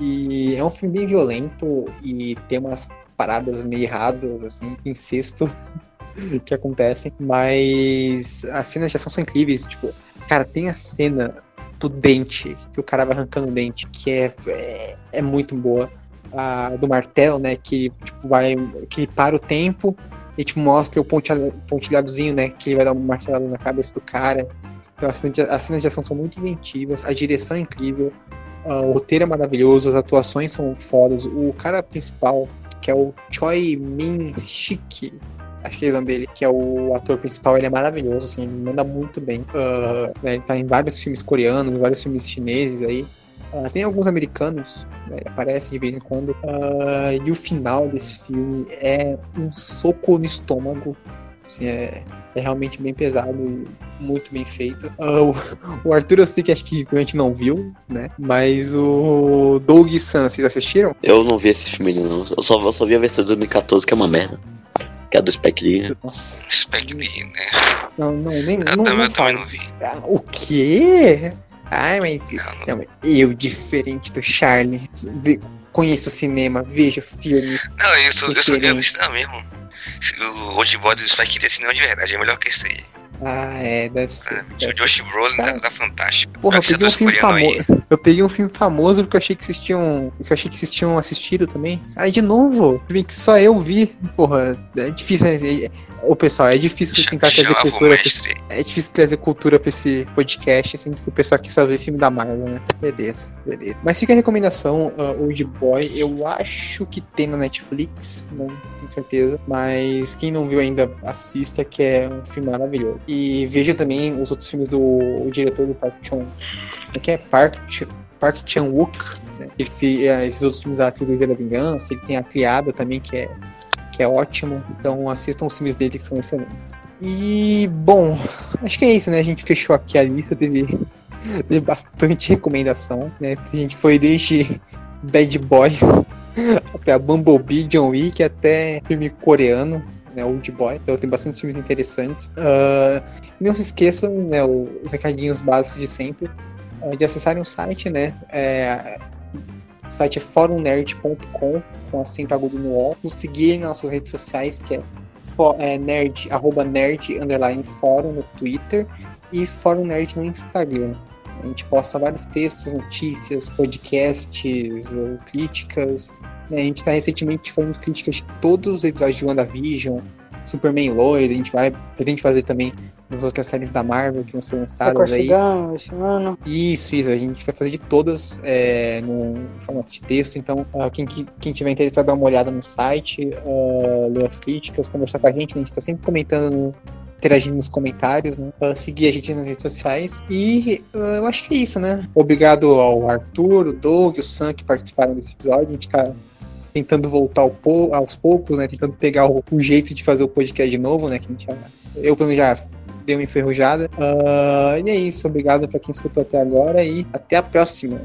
E é um filme bem violento e tem umas paradas meio erradas, assim, incesto [LAUGHS] que acontecem, mas as cenas de ação são incríveis, tipo, cara, tem a cena do dente, que o cara vai arrancando o dente, que é, é, é muito boa. A do martelo, né, que tipo, vai, que para o tempo e tipo, mostra o pontilhado- pontilhadozinho, né, que ele vai dar uma martelada na cabeça do cara. Então as cenas de, as cenas de ação são muito inventivas, a direção é incrível, ah, o roteiro é maravilhoso, as atuações são fodas. O cara principal, que é o Choi Min Sik, acho que é o nome dele, que é o ator principal, ele é maravilhoso, assim, ele manda muito bem. Né, ele tá em vários filmes coreanos, vários filmes chineses aí. Ah, tem alguns americanos, né, ele aparece de vez em quando. Ah, e o final desse filme é um soco no estômago. Assim, é, é realmente bem pesado e muito bem feito. Ah, o, o Arthur eu sei que acho que a gente não viu, né? Mas o Doug Sam, vocês assistiram? Eu não vi esse filme ainda, não. Eu só, eu só vi a versão de 2014, que é uma merda. Que é a do Spike Lee, né? Nossa. Spec Lee, né? Não, não, nem. Eu não, também- não eu também não vi. Ah, o quê? Ai, mas. Não, não. Não, eu, diferente do Charlie, conheço cinema, vejo filmes. Não, eu sou, eu sou eu, não mesmo. O Old Boy do Spike Lee é cinema de verdade, é melhor que esse aí. Ah, é, deve ser. É, deve o. Josh Brolin tá, tá fantástico. Porra, eu peguei um filme famoso. Eu peguei um filme famoso porque eu achei que vocês tinham. porque eu achei que vocês tinham assistido também. Aí de novo, bem que só eu vi. Porra, é difícil. É, ô pessoal, é difícil tentar trazer cultura pra. É difícil trazer cultura pra esse podcast, sendo que o pessoal aqui só vê filme da Marvel, né? Beleza, beleza. Mas fica a recomendação, uh, Old Boy, eu acho que tem na Netflix, não tenho certeza. Mas quem não viu ainda, assista, que é um filme maravilhoso. E veja também os outros filmes do diretor do Park Chan, que é Park, Park Chan-wook, né? Ele fez eh, esses outros filmes da Trilogia da Vingança, ele tem A Criada também, que é que é ótimo. Então assistam os filmes dele que são excelentes. E, bom, acho que é isso, né? A gente fechou aqui a lista, teve, teve bastante recomendação, né? A gente foi desde Bad Boys [LAUGHS] até a Bumblebee, John Wick, até filme coreano, né? Old Boy. Então tem bastante filmes interessantes. Ah, não se esqueçam, né? Os recadinhos básicos de sempre. ah, de acessarem o site, né? É, o site é forumnerd.com com acento agudo no O. Nos seguirem nas nossas redes sociais, que é, fo- é nerd, arroba nerd, underline fórum no Twitter e Fórum Nerd no Instagram. A gente posta vários textos, notícias, podcasts, eh, críticas Né? A gente tá recentemente fazendo críticas de todos os episódios de WandaVision, Superman Lois, a gente vai pretende fazer também das outras séries da Marvel que vão ser lançadas aí. Corsigão, esse ano. Isso, isso. A gente vai fazer de todas é, no formato de texto. Então, uh, quem, quem tiver interessado, dá uma olhada no site, uh, ler as críticas, conversar com a gente. Né? A gente tá sempre comentando, no, interagindo nos comentários, né? Uh, seguir a gente nas redes sociais. E eu acho que é isso, né? Obrigado ao Arthur, o Doug, o Sam que participaram desse episódio. A gente tá tentando voltar ao po aos poucos, né? Tentando pegar o, o, jeito de fazer o podcast de novo, né? Que a gente já, eu, pelo menos, já deu uma enferrujada. Uh, e é isso. Obrigado para quem escutou até agora e até a próxima.